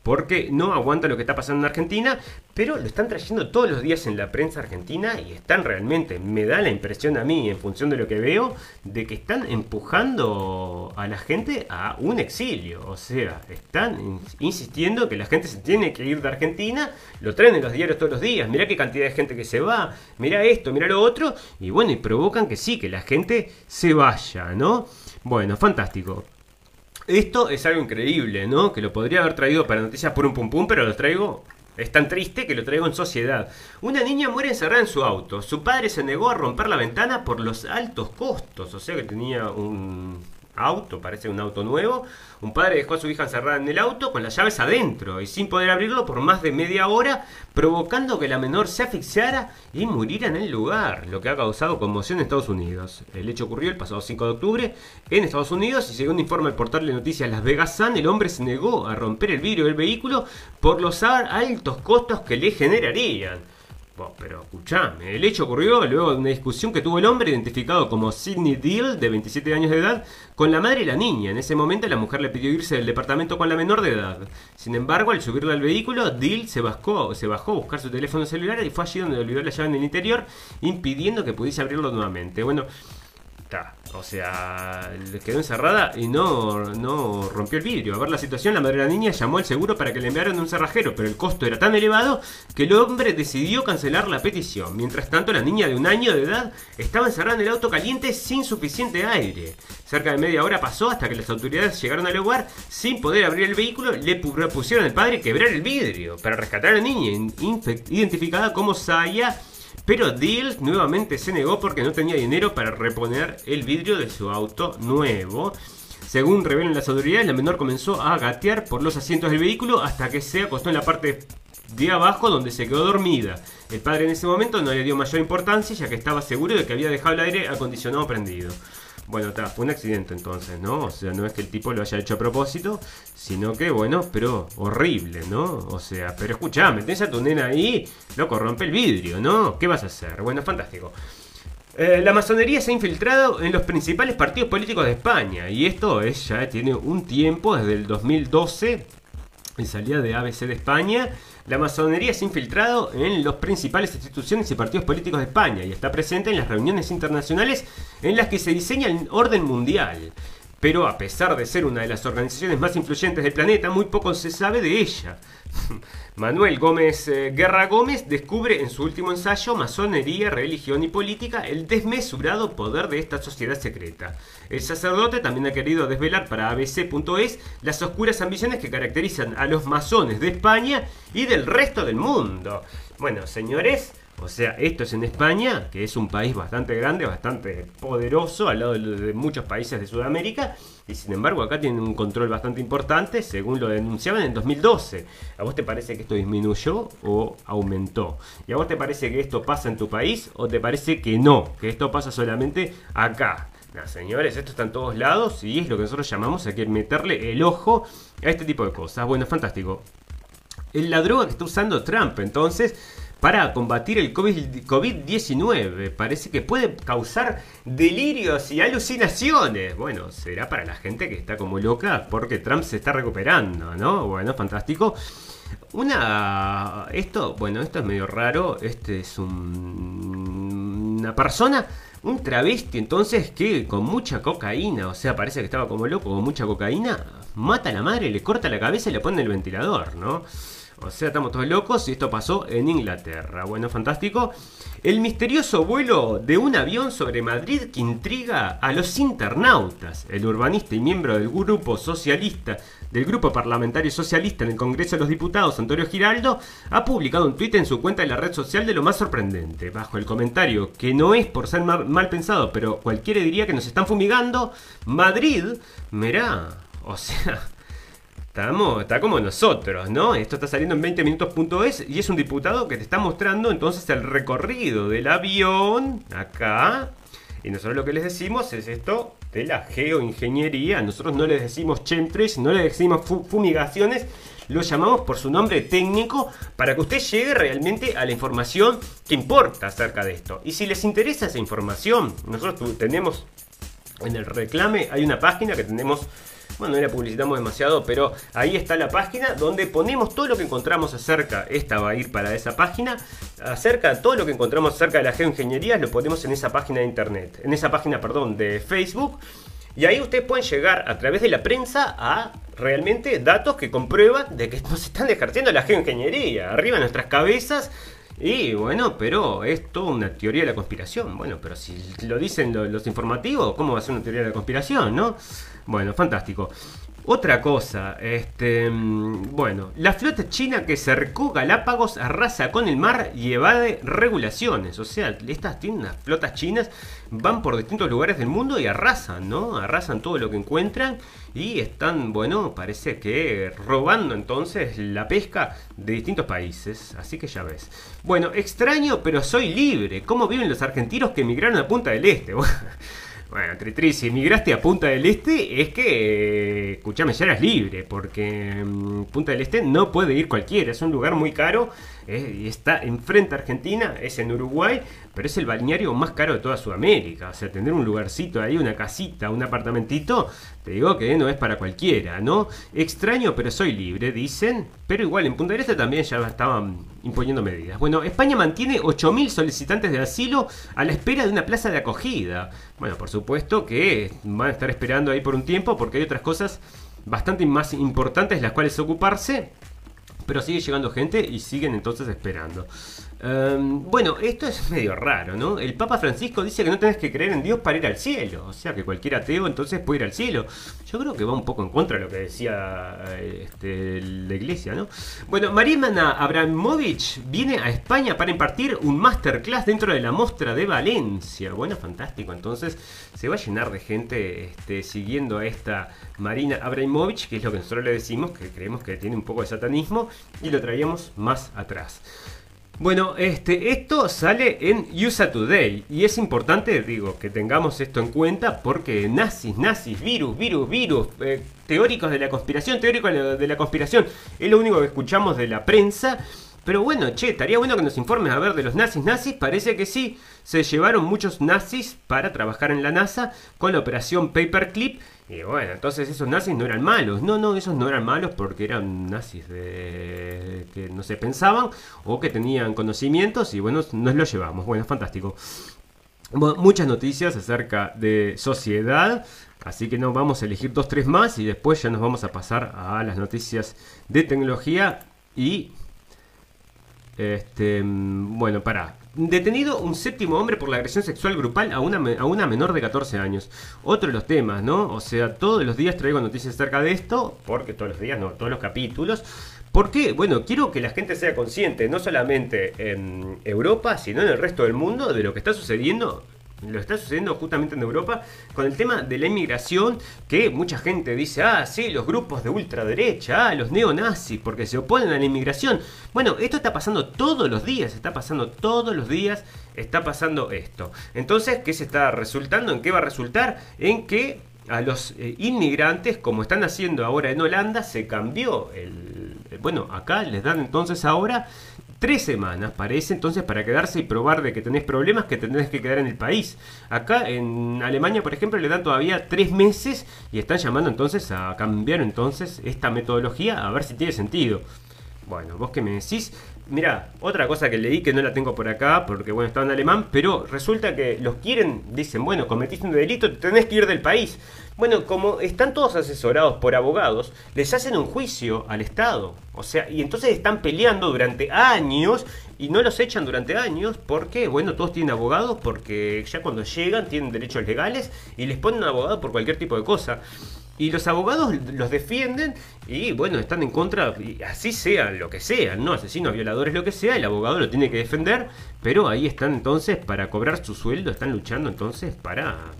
porque no aguanta lo que está pasando en Argentina, pero lo están trayendo todos los días en la prensa argentina y están realmente, me da la impresión a mí, en función de lo que veo, de que están empujando a la gente a un exilio. O sea, están insistiendo que la gente se tiene que ir de Argentina, lo traen en los diarios todos los días, mirá qué cantidad de gente que se va, mirá esto, mirá lo otro, y bueno, y provocan que sí, que la gente se vaya, ¿no? Bueno, fantástico. Esto es algo increíble, ¿no? Que lo podría haber traído para noticias por un pum pum, pero lo traigo. Es tan triste que lo traigo en sociedad. Una niña muere encerrada en su auto. Su padre se negó a romper la ventana por los altos costos. O sea que tenía un auto, parece un auto nuevo. Un padre dejó a su hija encerrada en el auto con las llaves adentro y sin poder abrirlo por más de media hora, provocando que la menor se asfixiara y muriera en el lugar, lo que ha causado conmoción en Estados Unidos. El hecho ocurrió el pasado 5 de octubre en Estados Unidos y según informa el portal de noticias Las Vegas Sun, el hombre se negó a romper el vidrio del vehículo por los altos costos que le generarían pero escuchame, el hecho ocurrió luego de una discusión que tuvo el hombre identificado como Sidney Deal, de 27 años de edad, con la madre y la niña. En ese momento la mujer le pidió irse del departamento con la menor de edad. Sin embargo, al subirla al vehículo, Deal se bajó, se bajó a buscar su teléfono celular y fue allí donde olvidó la llave en el interior, impidiendo que pudiese abrirlo nuevamente. Bueno, o sea, quedó encerrada y no, no rompió el vidrio. A ver la situación, la madre de la niña llamó al seguro para que le enviaran un cerrajero, pero el costo era tan elevado que el hombre decidió cancelar la petición. Mientras tanto, la niña de un año de edad estaba encerrada en el auto caliente sin suficiente aire. Cerca de media hora pasó hasta que las autoridades llegaron al lugar sin poder abrir el vehículo. Le propusieron al padre quebrar el vidrio para rescatar a la niña, identificada como Saya pero Deal nuevamente se negó porque no tenía dinero para reponer el vidrio de su auto nuevo. Según revelan las autoridades, la menor comenzó a gatear por los asientos del vehículo hasta que se acostó en la parte de abajo donde se quedó dormida. El padre en ese momento no le dio mayor importancia ya que estaba seguro de que había dejado el aire acondicionado prendido. Bueno, está, fue un accidente entonces, ¿no? O sea, no es que el tipo lo haya hecho a propósito, sino que, bueno, pero horrible, ¿no? O sea, pero escuchame, tenés a tu nena ahí, loco, rompe el vidrio, ¿no? ¿Qué vas a hacer? Bueno, fantástico. Eh, la masonería se ha infiltrado en los principales partidos políticos de España y esto es, ya tiene un tiempo, desde el 2012, en salida de ABC de España la masonería ha infiltrado en las principales instituciones y partidos políticos de España y está presente en las reuniones internacionales en las que se diseña el orden mundial. Pero a pesar de ser una de las organizaciones más influyentes del planeta, muy poco se sabe de ella. (laughs) Manuel Gómez eh, Guerra Gómez descubre en su último ensayo Masonería, Religión y Política el desmesurado poder de esta sociedad secreta. El sacerdote también ha querido desvelar para abc.es las oscuras ambiciones que caracterizan a los masones de España y del resto del mundo. Bueno, señores, o sea, esto es en España, que es un país bastante grande, bastante poderoso, al lado de muchos países de Sudamérica, y sin embargo acá tienen un control bastante importante, según lo denunciaban en 2012. ¿A vos te parece que esto disminuyó o aumentó? ¿Y a vos te parece que esto pasa en tu país o te parece que no? Que esto pasa solamente acá. No, señores, esto está en todos lados y es lo que nosotros llamamos aquí meterle el ojo a este tipo de cosas. Bueno, fantástico. La droga que está usando Trump, entonces, para combatir el COVID-19. Parece que puede causar delirios y alucinaciones. Bueno, será para la gente que está como loca porque Trump se está recuperando, ¿no? Bueno, fantástico. Una. Esto, bueno, esto es medio raro. Este es un, una persona un travesti entonces que con mucha cocaína, o sea, parece que estaba como loco con mucha cocaína, mata a la madre, le corta la cabeza y le pone el ventilador, ¿no? O sea, estamos todos locos y esto pasó en Inglaterra. Bueno, fantástico. El misterioso vuelo de un avión sobre Madrid que intriga a los internautas. El urbanista y miembro del grupo socialista, del grupo parlamentario socialista en el Congreso de los Diputados, Antonio Giraldo, ha publicado un tuit en su cuenta de la red social de lo más sorprendente. Bajo el comentario, que no es por ser mal, pensado, pero cualquiera diría que nos están fumigando, Madrid, mirá, o sea, Estamos, está como nosotros, ¿no? Esto está saliendo en 20 minutos.es y es un diputado que te está mostrando entonces el recorrido del avión acá. Y nosotros lo que les decimos es esto de la geoingeniería. Nosotros no les decimos chemtrails, no les decimos fumigaciones, lo llamamos por su nombre técnico para que usted llegue realmente a la información que importa acerca de esto. Y si les interesa esa información, nosotros tenemos en el reclame, hay una página que tenemos bueno, no la publicitamos demasiado, pero ahí está la página donde ponemos todo lo que encontramos acerca, esta va a ir para esa página, acerca todo lo que encontramos acerca de la geoingeniería, lo ponemos en esa página de internet, en esa página, perdón, de Facebook. Y ahí ustedes pueden llegar a través de la prensa a realmente datos que comprueban de que (laughs) nos están ejerciendo la geoingeniería arriba de nuestras cabezas. Y bueno, pero es toda una teoría de la conspiración. Bueno, pero si lo dicen los informativos, ¿cómo va a ser una teoría de la conspiración, no? Bueno, fantástico. Otra cosa, este, mm, bueno, la flota china que cercó Galápagos arrasa con el mar y evade regulaciones. O sea, estas tiendas, flotas chinas van por distintos lugares del mundo y arrasan, ¿no? Arrasan todo lo que encuentran y están, bueno, parece que robando entonces la pesca de distintos países. Así que ya ves. Bueno, extraño, pero soy libre. ¿Cómo viven los argentinos que emigraron a Punta del Este? (laughs) Bueno, Tritri, si emigraste a Punta del Este, es que, escúchame, ya eras libre, porque mm, Punta del Este no puede ir cualquiera, es un lugar muy caro, eh, y está enfrente a Argentina, es en Uruguay, pero es el balneario más caro de toda Sudamérica. O sea, tener un lugarcito ahí, una casita, un apartamentito, te digo que no es para cualquiera, ¿no? Extraño, pero soy libre, dicen. Pero igual, en Punta del Este también ya estaban imponiendo medidas. Bueno, España mantiene 8.000 solicitantes de asilo a la espera de una plaza de acogida. Bueno, por supuesto que van a estar esperando ahí por un tiempo porque hay otras cosas bastante más importantes las cuales ocuparse. Pero sigue llegando gente y siguen entonces esperando. Em, bueno, esto es medio raro, ¿no? El Papa Francisco dice que no tenés que creer en Dios para ir al cielo. O sea, que cualquier ateo entonces puede ir al cielo. Yo creo que va un poco en contra de lo que decía este, la iglesia, ¿no? Bueno, Marimana Abramovich viene a España para impartir un masterclass dentro de la Mostra de Valencia. Bueno, fantástico. Entonces se va a llenar de gente este, siguiendo a esta Marina Abramovich, que es lo que nosotros le decimos, que creemos que tiene un poco de satanismo, y lo traíamos más atrás. Bueno, este, esto sale en USA Today y es importante, digo, que tengamos esto en cuenta porque nazis, nazis, virus, virus, virus, eh, teóricos de la conspiración, teóricos de la conspiración, es lo único que escuchamos de la prensa. Pero bueno, che, estaría bueno que nos informes a ver de los nazis, nazis, parece que sí, se llevaron muchos nazis para trabajar en la NASA con la operación Paperclip y bueno, entonces esos nazis no eran malos. No, no, esos no eran malos porque eran nazis de... que no se pensaban o que tenían conocimientos y bueno, nos los llevamos. Bueno, fantástico. muchas noticias acerca de sociedad. Así que no vamos a elegir dos, tres más y después ya nos vamos a pasar a las noticias de tecnología y... Este, bueno, para Detenido un séptimo hombre por la agresión sexual grupal a una, a una menor de 14 años. Otro de los temas, ¿no? O sea, todos los días traigo noticias acerca de esto, porque todos los días, no, todos los capítulos. ¿Por qué? Bueno, quiero que la gente sea consciente, no solamente en Europa, sino en el resto del mundo, de lo que está sucediendo lo está sucediendo justamente en Europa con el tema de la inmigración, que mucha gente dice, ah, sí, los grupos de ultraderecha, ah, los neonazis, porque se oponen a la inmigración. Bueno, esto está pasando todos los días, está pasando todos los días, está pasando esto. Entonces, ¿qué se está resultando? ¿En qué va a resultar? En que a los eh, inmigrantes, como están haciendo ahora en Holanda, se cambió el... Bueno, acá les dan entonces ahora tres semanas, parece entonces para quedarse y probar de que tenés problemas que tenés que quedar en el país. Acá en Alemania, por ejemplo, le dan todavía tres meses y están llamando entonces a cambiar entonces esta metodología a ver si tiene sentido. Bueno, vos que me decís, Mira, otra cosa que leí que no la tengo por acá, porque bueno, estaba en alemán, pero resulta que los quieren, dicen, bueno, cometiste un delito, tenés que ir del país. Bueno, como están todos asesorados por abogados, les hacen un juicio al Estado. O sea, y entonces están peleando durante años y no los echan durante años porque, bueno, todos tienen abogados porque ya cuando llegan tienen derechos legales y les ponen un abogado por cualquier tipo de cosa. Y los abogados los defienden y bueno, están en contra, y así sea lo que sea, ¿no? Asesinos, violadores, lo que sea, el abogado lo tiene que defender, pero ahí están entonces para cobrar su sueldo, están luchando entonces para,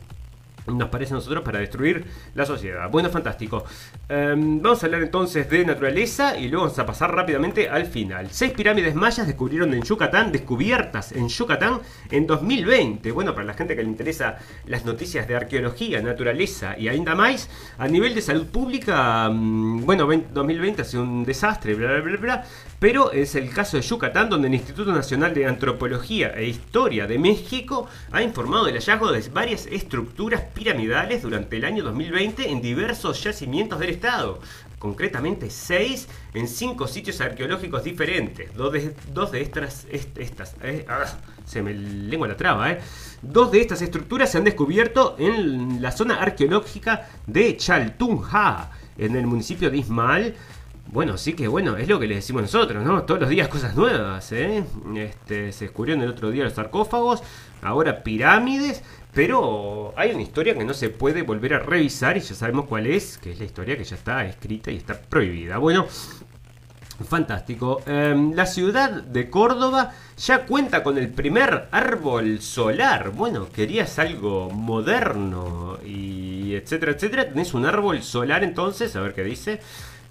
nos parece a nosotros para destruir la sociedad. Bueno, fantástico. Em, vamos a hablar entonces de naturaleza y luego vamos a pasar rápidamente al final. Seis pirámides mayas descubrieron en Yucatán, descubiertas en Yucatán en 2020. Bueno, para la gente que le interesa las noticias de arqueología, naturaleza y ainda más, a nivel de salud pública, mm, bueno, 2020 ha sido un desastre, bla, bla, bla, bla. Pero es el caso de Yucatán, donde el Instituto Nacional de Antropología e Historia de México ha informado del hallazgo de varias estructuras piramidales durante el año 2020 en diversos yacimientos del estado. Concretamente seis en cinco sitios arqueológicos diferentes. Dos de, estas, eh, ah, se me lengua la traba, eh. Dos de estas estructuras se han descubierto en la zona arqueológica de Chaltunja, en el municipio de Ismal, bueno, sí que bueno, es lo que le decimos nosotros, ¿no? Todos los días cosas nuevas, ¿eh? Este, se descubrieron el otro día los sarcófagos, ahora pirámides, pero hay una historia que no se puede volver a revisar y ya sabemos cuál es, que es la historia que ya está escrita y está prohibida. Bueno, fantástico. Em, la ciudad de Córdoba ya cuenta con el primer árbol solar. Bueno, querías algo moderno y etcétera, etcétera. Tenés un árbol solar entonces, a ver qué dice.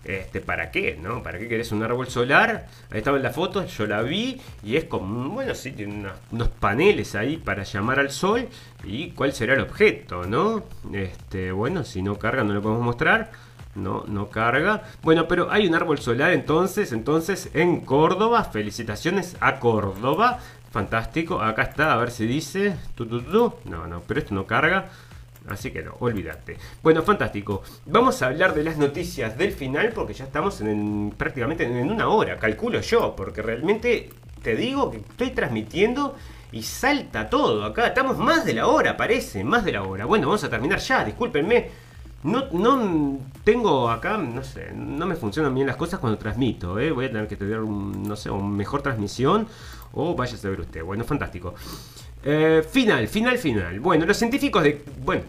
Este, ¿Para qué? ¿No? ¿Para qué querés un árbol solar? Ahí estaba en la foto, yo la vi y es como, bueno, sí, tiene unos, paneles ahí para llamar al sol y cuál será el objeto, ¿no? Este, bueno, si no carga no lo podemos mostrar. No, no carga. Bueno, pero hay un árbol solar entonces, entonces en Córdoba. Felicitaciones a Córdoba. Fantástico. Acá está, a ver si dice. No, no, pero esto no carga. Así que no, olvídate. Bueno, fantástico. Vamos a hablar de las noticias del final porque ya estamos en, prácticamente en una hora, calculo yo, porque realmente te digo que estoy transmitiendo y salta todo acá. Estamos más de la hora, parece, más de la hora. Bueno, vamos a terminar ya, discúlpenme. No, no tengo acá, no sé, no me funcionan bien las cosas cuando transmito, ¿eh? Voy a tener que tener, un, no sé, una mejor transmisión o vaya a saber usted. Bueno, fantástico. Eh, final, final, final. Bueno, los científicos de. Bueno,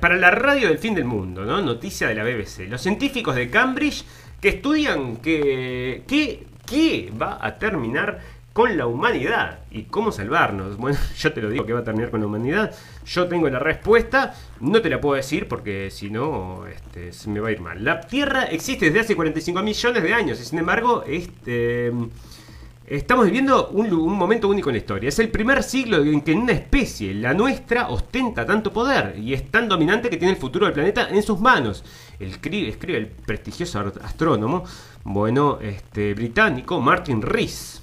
para la radio del fin del mundo, ¿no? Noticia de la BBC. Los científicos de Cambridge que estudian que. que va a terminar con la humanidad y cómo salvarnos. Bueno, (laughs) yo te lo digo que va a terminar con la humanidad. Yo tengo la respuesta, no te la puedo decir porque si no este, se me va a ir mal. La Tierra existe desde hace 45 millones de años y sin embargo, este Estamos viviendo un, momento único en la historia. Es el primer siglo en que una especie, la nuestra, ostenta tanto poder y es tan dominante que tiene el futuro del planeta en sus manos. El, escribe el prestigioso astrónomo, bueno, este, británico Martin Rees.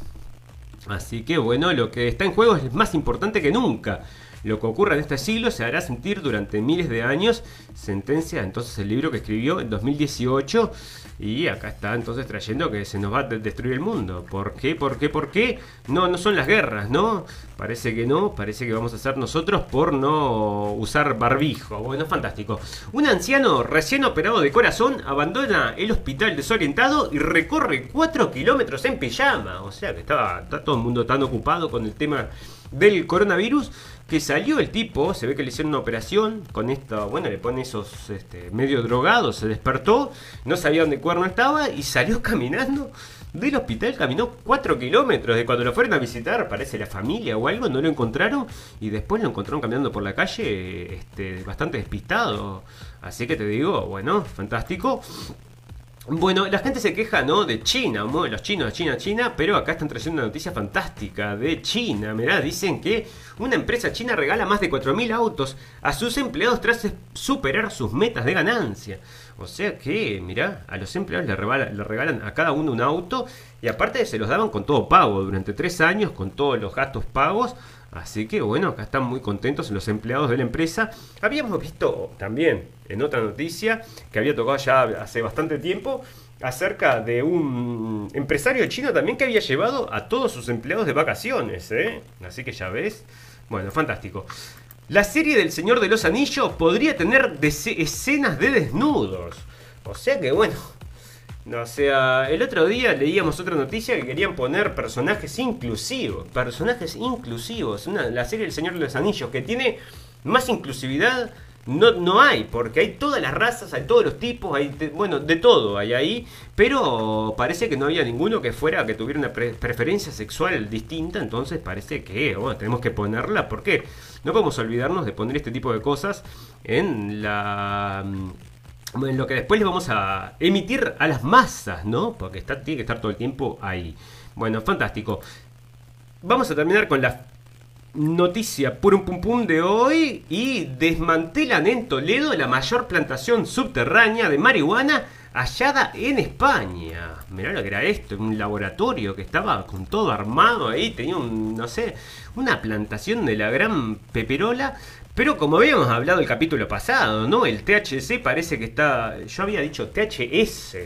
Así que bueno, lo que está en juego es más importante que nunca. Lo que ocurra en este siglo se hará sentir durante miles de años. Sentencia entonces el libro que escribió en 2018 y acá está entonces trayendo que se nos va a destruir el mundo. ¿Por qué? ¿Por qué? ¿Por qué? No, no son las guerras, ¿no? Parece que no, parece que vamos a hacer nosotros por no usar barbijo. Bueno, fantástico. Un anciano recién operado de corazón abandona el hospital desorientado y recorre 4 kilómetros en pijama. O sea que está, está todo el mundo tan ocupado con el tema del coronavirus que salió el tipo, se ve que le hicieron una operación con esto, bueno, le pone esos este, medio drogados, se despertó, no sabía dónde cuerno estaba y salió (laughs) caminando del hospital, caminó 4 kilómetros de cuando lo fueron a visitar, parece la familia o algo, no lo encontraron y después lo encontraron caminando por la calle este, bastante despistado. Así que te digo, bueno, fantástico. Bueno, la gente se queja, ¿no? De China, los chinos, China, China, pero acá están trayendo una noticia fantástica de China. Mirá, dicen que una empresa china regala más de 4.000 autos a sus empleados tras superar sus metas de ganancia. O sea que, mirá, a los empleados le regalan, regalan a cada uno un auto y aparte se los daban con todo pago durante tres años, con todos los gastos pagos. Así que bueno, acá están muy contentos los empleados de la empresa. Habíamos visto también en otra noticia que había tocado ya hace bastante tiempo acerca de un empresario chino también que había llevado a todos sus empleados de vacaciones. ¿eh? Así que ya ves. Bueno, fantástico. La serie del Señor de los Anillos podría tener escenas de desnudos. O sea que bueno. O sea, el otro día leíamos otra noticia que querían poner personajes inclusivos. Personajes inclusivos. la serie del Señor de los Anillos que tiene más inclusividad no, no hay, porque hay todas las razas, hay todos los tipos, hay bueno, de todo hay ahí, pero parece que no había ninguno que fuera, que tuviera una preferencia sexual distinta, entonces parece que bueno, tenemos que ponerla, porque no podemos olvidarnos de poner este tipo de cosas en la en lo que después le vamos a emitir a las masas, ¿no? Porque tiene que estar todo el tiempo ahí. Bueno, fantástico. Vamos a terminar con la noticia un pum pum de hoy y desmantelan en Toledo la mayor plantación subterránea de marihuana hallada en España. Mirá lo que era esto, un laboratorio que estaba con todo armado ahí, tenía un, no sé, una plantación de la gran peperola. Pero como habíamos hablado el capítulo pasado, ¿no? El THC parece que está. Yo había dicho THS,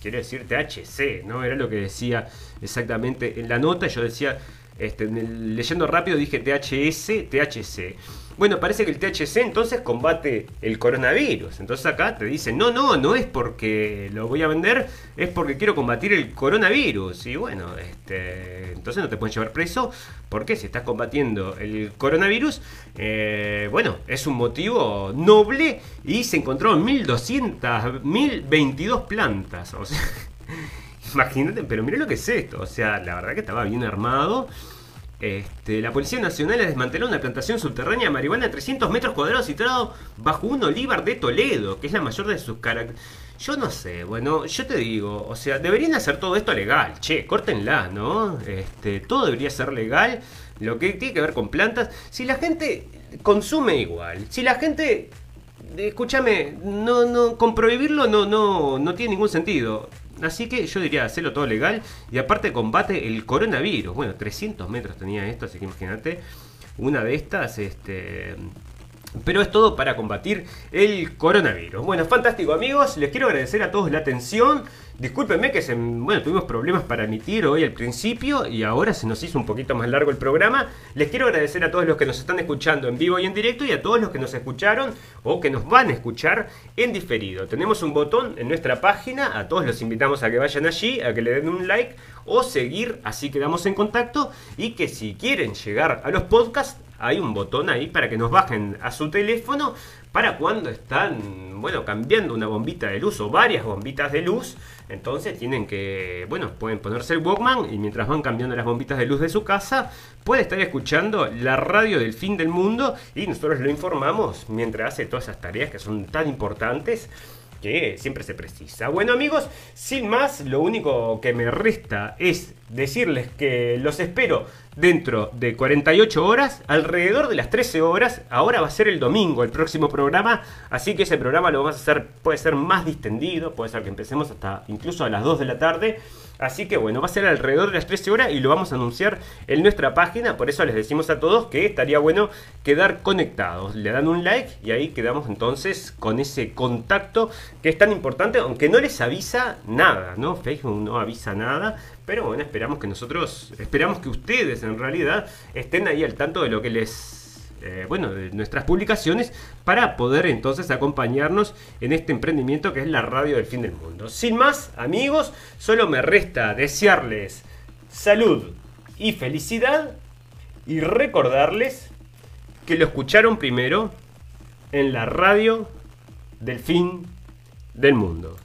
quiero decir THC, ¿no? Era lo que decía exactamente en la nota. Yo decía este, leyendo rápido dije THS, THC. Bueno, parece que el THC entonces combate el coronavirus. Entonces acá te dicen, no, no, no es porque lo voy a vender, es porque quiero combatir el coronavirus. Y bueno, este, entonces no te pueden llevar preso, porque si estás combatiendo el coronavirus, eh, bueno, es un motivo noble y se encontró 1200, 1022 plantas. O sea, (laughs) imagínate, pero mira lo que es esto. O sea, la verdad que estaba bien armado. Este, la Policía Nacional desmanteló una plantación subterránea de marihuana de 300 metros cuadrados situado bajo un olivar de Toledo, que es la mayor de sus características. Yo no sé, bueno, yo te digo, o sea, deberían hacer todo esto legal. Che, córtenla, ¿no? Este, todo debería ser legal. Lo que tiene que ver con plantas. Si la gente consume igual, si la gente escúchame, no, no, con prohibirlo no, no, no tiene ningún sentido. Así que yo diría hacerlo todo legal y aparte combate el coronavirus. Bueno, 300 metros tenía esto, así que imagínate una de estas, este... Pero es todo para combatir el coronavirus. Bueno, fantástico amigos, les quiero agradecer a todos la atención. Discúlpenme que se, bueno, tuvimos problemas para emitir hoy al principio y ahora se nos hizo un poquito más largo el programa. Les quiero agradecer a todos los que nos están escuchando en vivo y en directo y a todos los que nos escucharon o que nos van a escuchar en diferido. Tenemos un botón en nuestra página, a todos los invitamos a que vayan allí, a que le den un like o seguir, así quedamos en contacto y que si quieren llegar a los podcasts, hay un botón ahí para que nos bajen a su teléfono para cuando están, bueno, cambiando una bombita de luz o varias bombitas de luz entonces tienen que, bueno, pueden ponerse el Walkman y mientras van cambiando las bombitas de luz de su casa, puede estar escuchando la radio del fin del mundo y nosotros lo informamos mientras hace todas esas tareas que son tan importantes que siempre se precisa. Bueno amigos, sin más, lo único que me resta es decirles que los espero dentro de 48 horas, alrededor de las 13 horas. Ahora va a ser el domingo el próximo programa, así que ese programa lo vamos a hacer, puede ser más distendido, puede ser que empecemos hasta incluso a las 2 de la tarde. Así que bueno, va a ser alrededor de las 13 horas y lo vamos a anunciar en nuestra página. Por eso les decimos a todos que estaría bueno quedar conectados. Le dan un like y ahí quedamos entonces con ese contacto que es tan importante, aunque no les avisa nada, ¿no? Facebook no avisa nada. Pero bueno, esperamos que nosotros, esperamos que ustedes en realidad estén ahí al tanto de lo que les eh, bueno, de nuestras publicaciones para poder entonces acompañarnos en este emprendimiento que es la radio del fin del mundo. Sin más, amigos, solo me resta desearles salud y felicidad y recordarles que lo escucharon primero en la radio del fin del mundo.